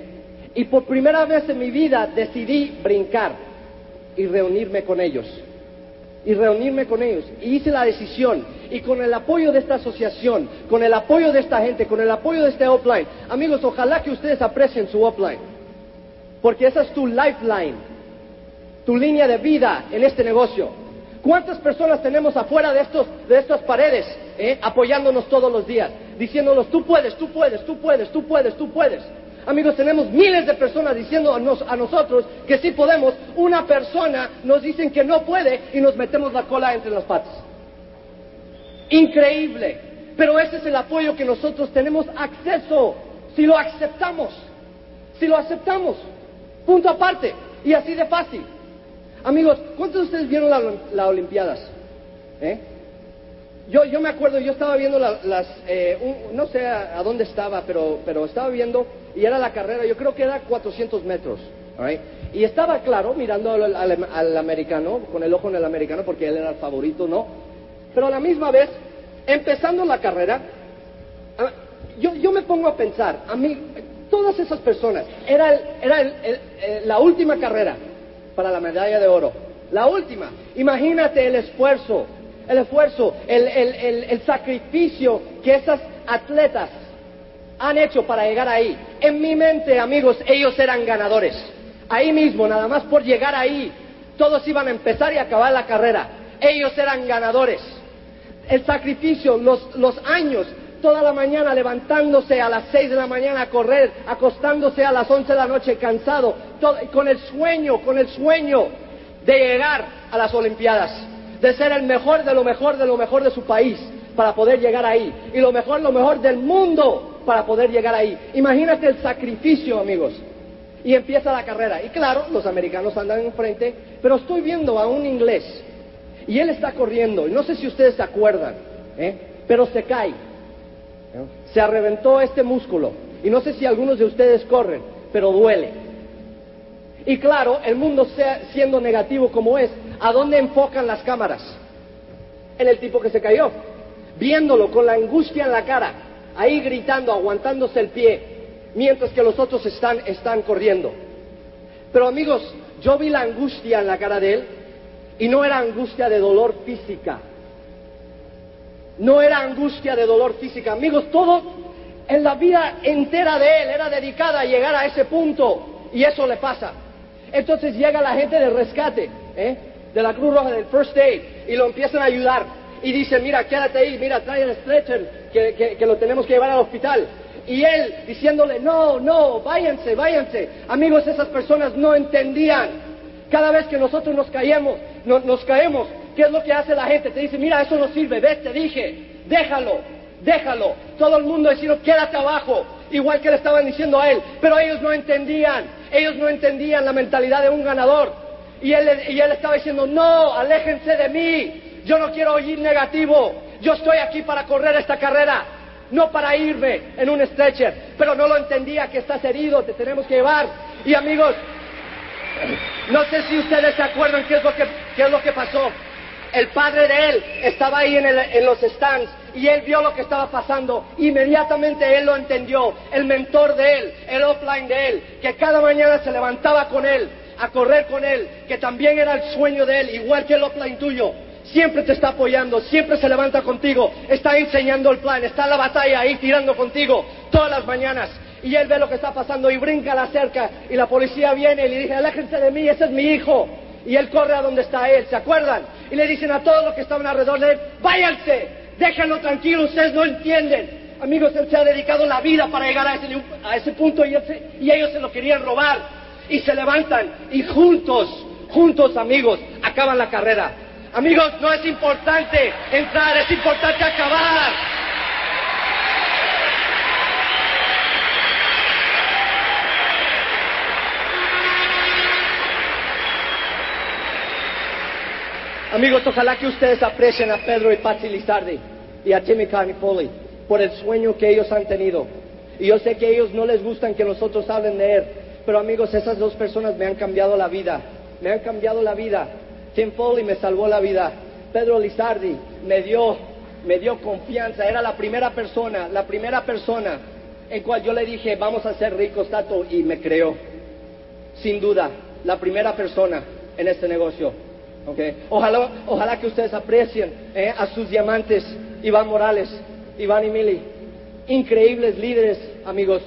Y por primera vez en mi vida decidí brincar y reunirme con ellos. Y reunirme con ellos. Y hice la decisión. Y con el apoyo de esta asociación, con el apoyo de esta gente, con el apoyo de este offline. Amigos, ojalá que ustedes aprecien su offline. Porque esa es tu lifeline. Tu línea de vida en este negocio. ¿Cuántas personas tenemos afuera de, estos, de estas paredes eh, apoyándonos todos los días? Diciéndonos, tú puedes, tú puedes, tú puedes, tú puedes, tú puedes. Amigos, tenemos miles de personas diciendo a, nos, a nosotros que sí podemos. Una persona nos dicen que no puede y nos metemos la cola entre las patas. Increíble. Pero ese es el apoyo que nosotros tenemos acceso si lo aceptamos. Si lo aceptamos. Punto aparte. Y así de fácil. Amigos, ¿cuántos de ustedes vieron las la Olimpiadas? ¿Eh? Yo, yo me acuerdo, yo estaba viendo la, las, eh, no sé a, dónde estaba, pero, pero estaba viendo y era la carrera, yo creo que era 400 metros. Right? Y estaba claro, mirando al, americano, con el ojo en el americano, porque él era el favorito, ¿no? Pero a la misma vez, empezando la carrera, yo, yo me pongo a pensar, a mí, todas esas personas, era, el, era el, la última carrera, para la medalla de oro. La última. Imagínate el esfuerzo, el esfuerzo, el, el, el, sacrificio que esas atletas han hecho para llegar ahí. En mi mente, amigos, ellos eran ganadores. Ahí mismo, nada más por llegar ahí, todos iban a empezar y acabar la carrera. Ellos eran ganadores. El sacrificio, los, los años, toda la mañana levantándose a las seis de la mañana a correr, acostándose a las once de la noche cansado, con el sueño, con el sueño de llegar a las Olimpiadas, de ser el mejor de lo mejor de lo mejor de su país para poder llegar ahí y lo mejor, lo mejor del mundo para poder llegar ahí. Imagínate el sacrificio, amigos. Y empieza la carrera. Y claro, los americanos andan enfrente, pero estoy viendo a un inglés y él está corriendo. Y no sé si ustedes se acuerdan, ¿eh? pero se cae se arreventó este músculo. Y no sé si algunos de ustedes corren, pero duele. Y claro, el mundo sea, siendo negativo como es, ¿a dónde enfocan las cámaras? En el tipo que se cayó, viéndolo con la angustia en la cara, ahí gritando, aguantándose el pie, mientras que los otros están, están corriendo. Pero amigos, yo vi la angustia en la cara de él y no era angustia de dolor física, no era angustia de dolor física. Amigos, todo en la vida entera de él era dedicada a llegar a ese punto. y eso le pasa. Entonces llega la gente del rescate, ¿eh? de la Cruz Roja, del First Aid, y lo empiezan a ayudar. Y dicen, mira, quédate ahí, mira, trae el stretcher, que, que, que lo tenemos que llevar al hospital. Y él diciéndole, no, no, váyanse, váyanse. Amigos, esas personas no entendían. Cada vez que nosotros nos caemos, no- nos caemos, ¿qué es lo que hace la gente? Te dice, mira, eso no sirve, ves, te dije, déjalo, déjalo. Todo el mundo diciendo, quédate abajo, igual que le estaban diciendo a él. Pero ellos no entendían, ellos no entendían la mentalidad de un ganador. Y él, y él estaba diciendo, no, aléjense de mí, yo no quiero oír negativo, yo estoy aquí para correr esta carrera, no para irme en un stretcher. Pero no lo entendía que estás herido, te tenemos que llevar. Y amigos, no sé si ustedes se acuerdan qué es lo que, qué es lo que pasó. El padre de él estaba ahí en, los stands y él vio lo que estaba pasando. Inmediatamente él lo entendió. El mentor de él, el offline de él, que cada mañana se levantaba con él, a correr con él, que también era el sueño de él, igual que el offline tuyo. Siempre te está apoyando, siempre se levanta contigo, está enseñando el plan, está en la batalla ahí tirando contigo todas las mañanas. Y él ve lo que está pasando y brinca a la cerca y la policía viene y le dice, aléjense de mí, ese es mi hijo. Y él corre a donde está él, ¿se acuerdan? Y le dicen a todos los que estaban alrededor de él, váyanse, déjenlo tranquilo, ustedes no entienden. Amigos, él se ha dedicado la vida para llegar a ese, a ese punto y, y ellos se lo querían robar. Y se levantan y juntos, juntos amigos, acaban la carrera. Amigos, no es importante entrar, es importante acabar. Amigos, ojalá que ustedes aprecien a Pedro y Patsy Lizardi y a Timmy Carnifoli por el sueño que ellos han tenido. Y yo sé que a ellos no les gustan que nosotros hablen de él, pero amigos, esas dos personas me han cambiado la vida. Me han cambiado la vida. Tim Foley me salvó la vida. Pedro Lizardi me dio, me dio confianza. Era la primera persona, la primera persona en cual yo le dije, vamos a ser ricos, Tato, y me creó sin duda, la primera persona en este negocio. Ojalá, ojalá que ustedes aprecien eh, a sus diamantes, Iván Morales, Iván y Mili. Increíbles líderes, amigos.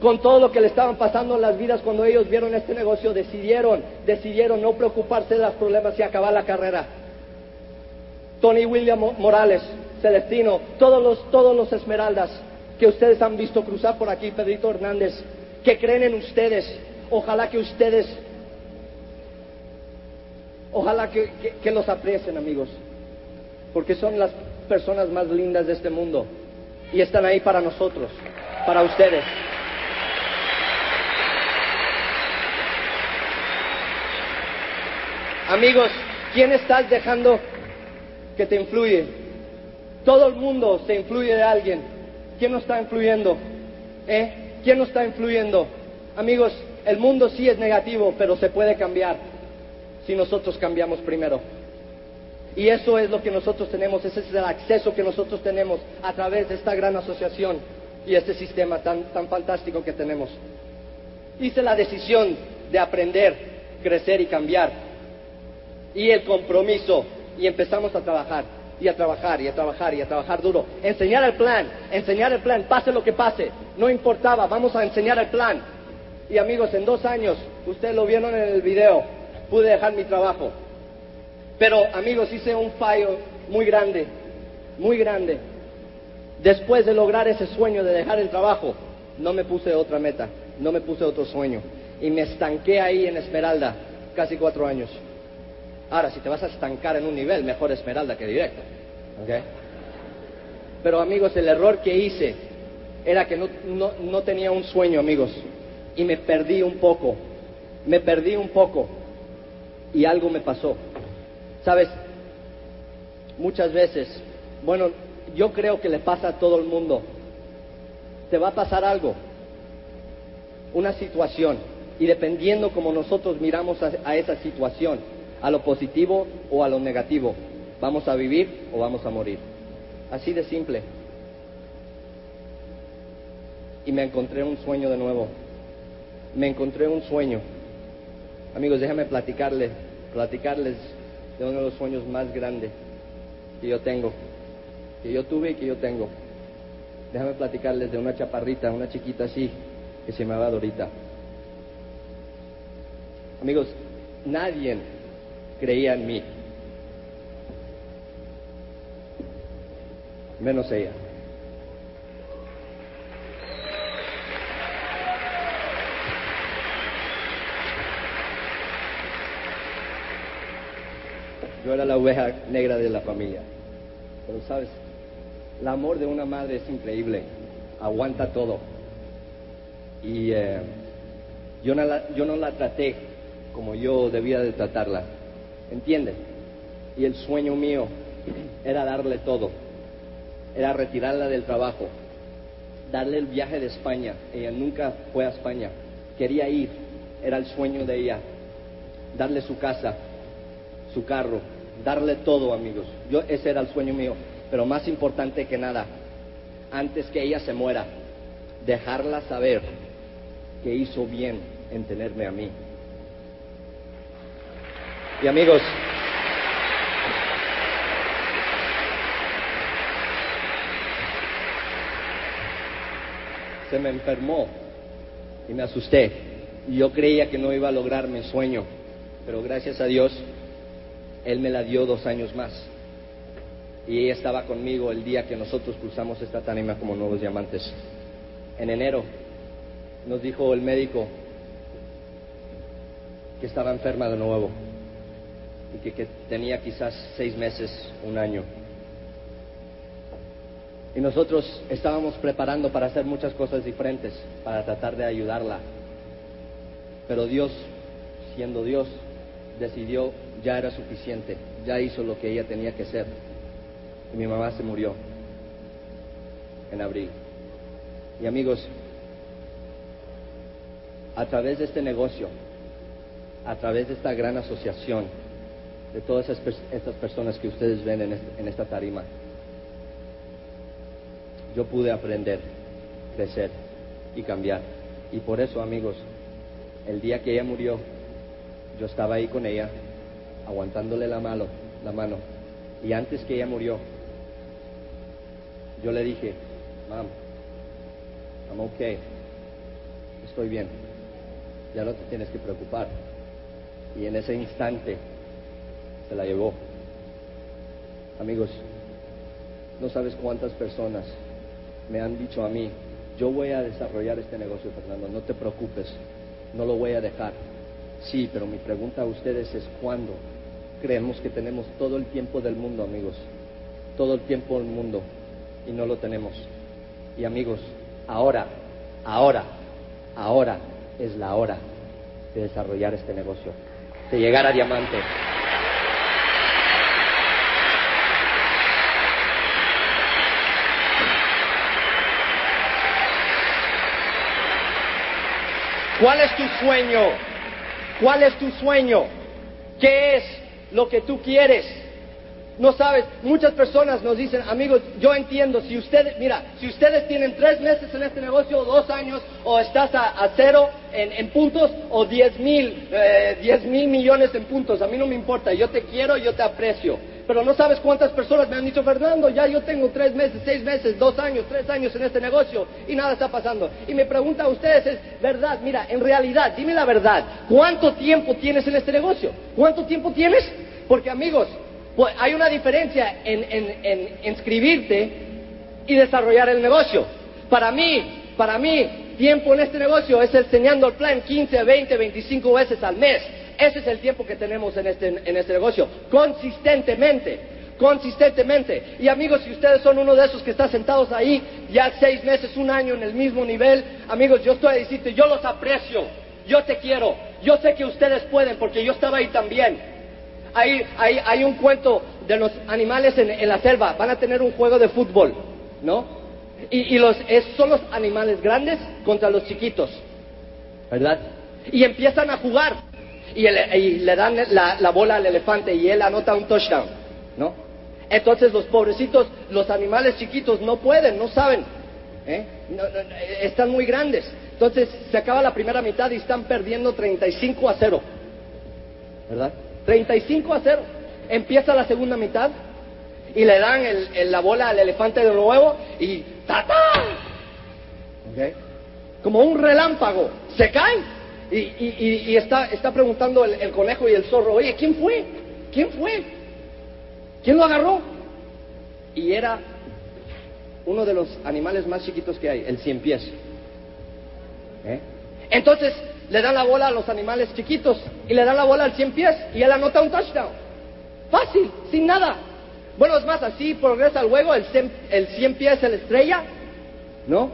Con todo lo que le estaban pasando en las vidas cuando ellos vieron este negocio, decidieron, decidieron no preocuparse de los problemas y acabar la carrera. Tony William Mo- Morales, Celestino, todos los, todos los Esmeraldas que ustedes han visto cruzar por aquí, Pedrito Hernández, que creen en ustedes. Ojalá que ustedes, ojalá que, los aprecien, amigos, porque son las personas más lindas de este mundo y están ahí para nosotros, para ustedes. Amigos, ¿quién estás dejando que te influye? Todo el mundo se influye de alguien. ¿Quién nos está influyendo? ¿Eh? ¿Quién nos está influyendo? Amigos, el mundo sí es negativo, pero se puede cambiar si nosotros cambiamos primero. Y eso es lo que nosotros tenemos, ese es el acceso que nosotros tenemos a través de esta gran asociación y este sistema tan, tan fantástico que tenemos. Hice la decisión de aprender, crecer y cambiar. Y el compromiso. Y empezamos a trabajar, y a trabajar, y a trabajar, y a trabajar duro. Enseñar el plan, enseñar el plan, pase lo que pase. No importaba, vamos a enseñar el plan. Y amigos, en dos años, ustedes lo vieron en el video, pude dejar mi trabajo. Pero amigos, hice un fallo muy grande, muy grande. Después de lograr ese sueño de dejar el trabajo, no me puse otra meta, no me puse otro sueño. Y me estanqué ahí en Esmeralda casi cuatro años. Ahora, si te vas a estancar en un nivel, mejor Esmeralda que directo. ¿ok? Pero amigos, el error que hice era que no, no, no tenía un sueño, amigos. Y me perdí un poco. Me perdí un poco. Y algo me pasó. Sabes, muchas veces, bueno, yo creo que le pasa a todo el mundo. Te va a pasar algo, una situación, y dependiendo como nosotros miramos a, a esa situación, a lo positivo o a lo negativo, vamos a vivir o vamos a morir. Así de simple. Y me encontré un sueño de nuevo. Me encontré un sueño. Amigos, déjame platicarles, platicarles de uno de los sueños más grandes que yo tengo, que yo tuve y que yo tengo. Déjame platicarles de una chaparrita, una chiquita así, que se llamaba Dorita. Amigos, nadie creía en mí. Menos ella. Yo era la oveja negra de la familia. Pero sabes, el amor de una madre es increíble. Aguanta todo. Y eh, yo, no la, yo no la traté como yo debía de tratarla. ¿Entiendes? Y el sueño mío era darle todo. Era retirarla del trabajo. Darle el viaje de España. Ella nunca fue a España. Quería ir. Era el sueño de ella. Darle su casa, su carro, darle todo, amigos. Yo ese era el sueño mío, pero más importante que nada, antes que ella se muera, dejarla saber que hizo bien en tenerme a mí. Y amigos, se me enfermó y me asusté. Yo creía que no iba a lograr mi sueño, pero gracias a Dios, Él me la dio dos años más. Y ella estaba conmigo el día que nosotros cruzamos esta tarima como nuevos diamantes. En enero nos dijo el médico que estaba enferma de nuevo y que, que tenía quizás seis meses, un año. Y nosotros estábamos preparando para hacer muchas cosas diferentes, para tratar de ayudarla. Pero Dios, siendo Dios, decidió ya era suficiente, ya hizo lo que ella tenía que hacer. Y mi mamá se murió en abril. Y amigos, a través de este negocio, a través de esta gran asociación, de todas estas, personas que ustedes ven en, este- en esta tarima, yo pude aprender, crecer y cambiar. Y por eso, amigos, el día que ella murió, yo estaba ahí con ella, aguantándole la mano, la mano. Y antes que ella murió, yo le dije, mam, I'm okay, estoy bien, ya no te tienes que preocupar. Y en ese instante se la llevó. Amigos, no sabes cuántas personas me han dicho a mí, yo voy a desarrollar este negocio, Fernando, no te preocupes, no lo voy a dejar. Sí, pero mi pregunta a ustedes es cuándo. Creemos que tenemos todo el tiempo del mundo, amigos, todo el tiempo del mundo y no lo tenemos. Y amigos, ahora, ahora, ahora es la hora de desarrollar este negocio, de llegar a diamante. ¿Cuál es tu sueño? ¿Cuál es tu sueño? ¿Qué es lo que tú quieres? No sabes, muchas personas nos dicen, amigos, yo entiendo, si ustedes, mira, si ustedes tienen tres meses en este negocio, o dos años, o estás a, cero en, en puntos, o diez mil, eh, diez mil millones en puntos, a mí no me importa, yo te quiero, yo te aprecio. Pero no sabes cuántas personas me han dicho, Fernando, ya yo tengo tres meses, seis meses, dos años, tres años en este negocio y nada está pasando. Y mi pregunta a ustedes es, verdad, mira, en realidad, dime la verdad, ¿cuánto tiempo tienes en este negocio? ¿Cuánto tiempo tienes? Porque amigos, pues, hay una diferencia en, en, en inscribirte y desarrollar el negocio. Para mí, para mí, tiempo en este negocio es enseñando el plan 15, 20, 25 veces al mes. Ese es el tiempo que tenemos en este, en este negocio, consistentemente, consistentemente. Y amigos, si ustedes son uno de esos que están sentados ahí ya seis meses, un año en el mismo nivel, amigos, yo estoy a decirte, yo los aprecio, yo te quiero, yo sé que ustedes pueden porque yo estaba ahí también. Hay, hay, hay un cuento de los animales en, en la selva, van a tener un juego de fútbol, ¿no? Y, y los, es, son los animales grandes contra los chiquitos, ¿verdad? Y empiezan a jugar y, el- y le dan la, la bola al elefante y él anota un touchdown, ¿no? Entonces los pobrecitos, los animales chiquitos no pueden, no saben, ¿eh? No, están muy grandes. Entonces se acaba la primera mitad y están perdiendo 35 a 0, ¿verdad? 35 a 0. Empieza la segunda mitad y le dan el- la bola al elefante de nuevo y ¡ta, ta! ¿Ok? Como un relámpago, se caen Y, está, está preguntando el, el conejo y el zorro, oye, ¿quién fue? ¿Quién fue? ¿Quién lo agarró? Y era uno de los animales más chiquitos que hay, el cien pies. ¿Eh? Entonces le dan la bola a los animales chiquitos y le dan la bola al cien pies y él anota un touchdown. Fácil, sin nada. Bueno, es más, así progresa el juego, el cien, el cien pies se le estrella, ¿no?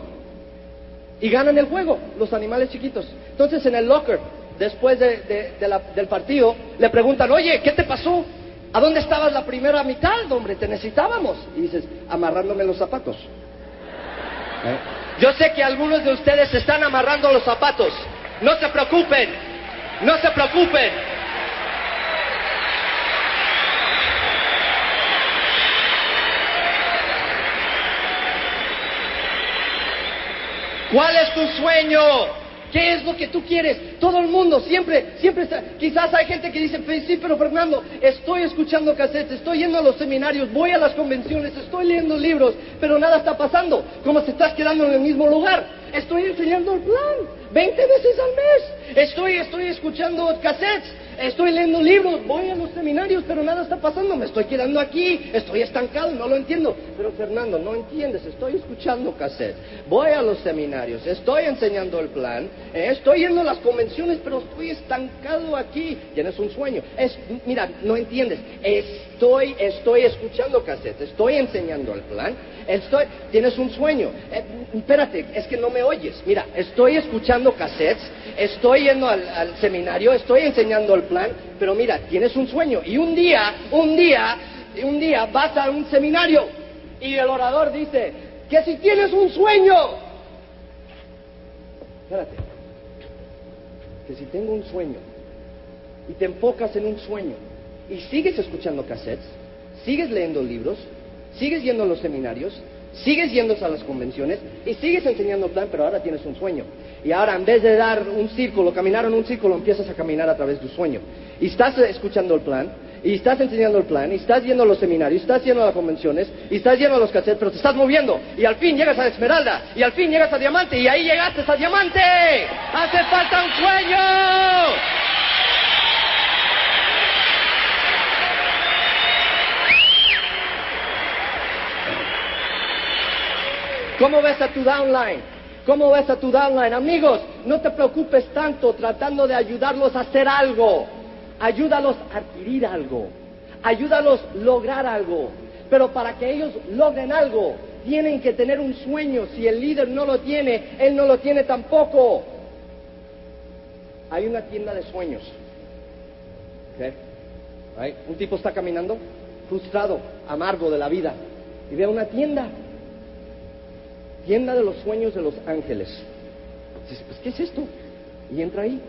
Y ganan el juego, los animales chiquitos. Entonces en el locker, después de- la- del partido, le preguntan, oye, ¿qué te pasó? ¿A dónde estabas la primera mitad, hombre? Te necesitábamos. Y dices, amarrándome los zapatos. ¿Eh? Yo sé que algunos de ustedes están amarrando los zapatos. No se preocupen, no se preocupen. ¿Cuál es tu sueño? ¿Qué es lo que tú quieres? Todo el mundo siempre, siempre. Quizás hay gente que dice, "Pues sí, pero Fernando, estoy escuchando cassettes, estoy yendo a los seminarios, voy a las convenciones, estoy leyendo libros, pero nada está pasando. ¿Cómo se estás quedando en el mismo lugar? Estoy enseñando el plan 20 veces al mes. Estoy, estoy escuchando cassettes, estoy leyendo libros, voy a los seminarios, pero nada está pasando. Me estoy quedando aquí, estoy estancado, no lo entiendo. Pero Fernando, no entiendes, estoy escuchando cassettes, voy a los seminarios, estoy enseñando el plan, eh, estoy yendo a las convenciones, pero estoy estancado aquí. Tienes un sueño. Es, mira, no entiendes. Estoy, estoy escuchando cassettes, estoy enseñando el plan, estoy, tienes un sueño. Eh, espérate, es que no me oyes. Mira, estoy escuchando cassettes, estoy yendo al, al seminario, estoy enseñando el plan, pero mira, tienes un sueño. Y un día, un día, un día vas a un seminario y el orador dice que si tienes un sueño, espérate, que si tengo un sueño y te enfocas en un sueño y sigues escuchando cassettes, sigues leyendo libros, sigues yendo a los seminarios, sigues yendo a las convenciones y sigues enseñando plan, pero ahora tienes un sueño. Y ahora en vez de dar un círculo, caminar en un círculo, empiezas a caminar a través de tu sueño. Y estás escuchando el plan, y estás enseñando el plan, y estás yendo a los seminarios, y estás yendo a las convenciones, y estás yendo a los cassettes, pero te estás moviendo. Y al fin llegas a Esmeralda, y al fin llegas a Diamante, y ahí llegaste a Diamante. Hace falta un sueño. ¿Cómo ves a tu downline? ¿Cómo ves a tu downline? Amigos, no te preocupes tanto tratando de ayudarlos a hacer algo. Ayúdalos a adquirir algo. Ayúdalos a lograr algo. Pero para que ellos logren algo, tienen que tener un sueño. Si el líder no lo tiene, él no lo tiene tampoco. Hay una tienda de sueños. ¿Ok? Ahí, Un tipo está caminando, frustrado, amargo de la vida, y ve una tienda tienda de los sueños de los ángeles. Dices, pues, ¿qué es esto? Y entra ahí.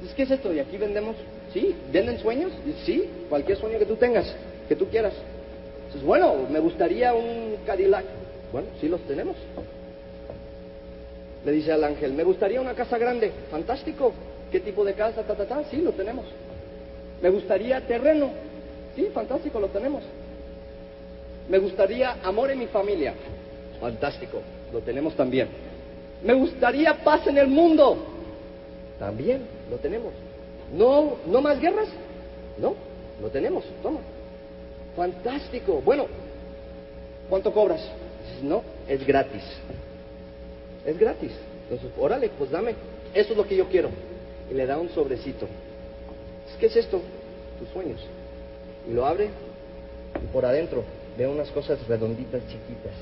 Dices, ¿qué es esto? Y aquí vendemos, sí, venden sueños, Dices, sí, cualquier sueño que tú tengas, que tú quieras. Dices, bueno, me gustaría un Cadillac. Bueno, sí los tenemos. Le dice al ángel, me gustaría una casa grande. Fantástico. ¿Qué tipo de casa? Ta, ta, ta. Sí, lo tenemos. Me gustaría terreno. Sí, fantástico, lo tenemos. Me gustaría amor en mi familia. Fantástico, lo tenemos también. Me gustaría paz en el mundo. También lo tenemos. No, no más guerras. No, lo tenemos. Toma. Fantástico. Bueno, ¿cuánto cobras? No, es gratis. Es gratis. Entonces, órale, pues dame. Eso es lo que yo quiero. Y le da un sobrecito. ¿Qué es esto? Tus sueños. Y lo abre y por adentro ve unas cosas redonditas, chiquitas.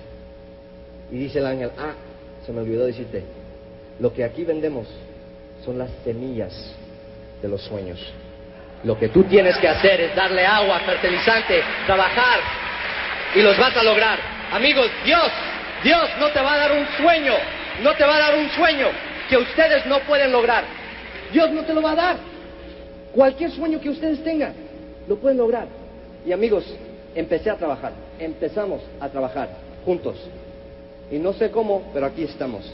Y dice el ángel, ah, se me olvidó decirte, lo que aquí vendemos son las semillas de los sueños. Lo que tú tienes que hacer es darle agua, fertilizante, trabajar y los vas a lograr. Amigos, Dios, Dios no te va a dar un sueño, no te va a dar un sueño que ustedes no pueden lograr. Dios no te lo va a dar. Cualquier sueño que ustedes tengan, lo pueden lograr. Y amigos, empecé a trabajar, empezamos a trabajar juntos. Y no sé cómo, pero aquí estamos.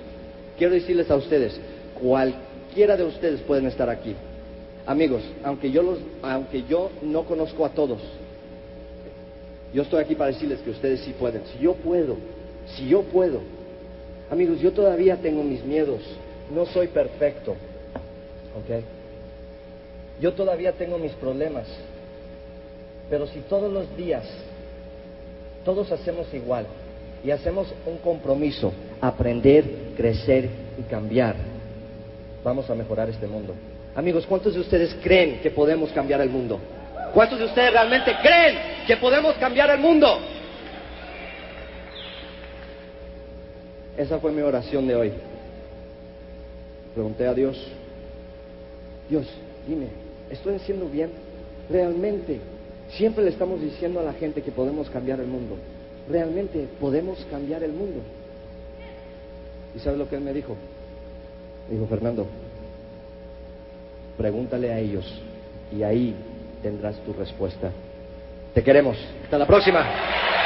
Quiero decirles a ustedes, cualquiera de ustedes pueden estar aquí. Amigos, aunque yo, los, aunque yo no conozco a todos, yo estoy aquí para decirles que ustedes sí pueden. Si yo puedo, si yo puedo. Amigos, yo todavía tengo mis miedos. No soy perfecto. ¿Ok? Yo todavía tengo mis problemas, pero si todos los días todos hacemos igual y hacemos un compromiso, aprender, crecer y cambiar, vamos a mejorar este mundo. Amigos, ¿cuántos de ustedes creen que podemos cambiar el mundo? ¿Cuántos de ustedes realmente creen que podemos cambiar el mundo? Esa fue mi oración de hoy. Pregunté a Dios, Dios, dime, ¿estoy haciendo bien? Realmente, siempre le estamos diciendo a la gente que podemos cambiar el mundo. Realmente podemos cambiar el mundo. ¿Y sabe lo que él me dijo? Me dijo, Fernando, pregúntale a ellos y ahí tendrás tu respuesta. Te queremos. Hasta la próxima.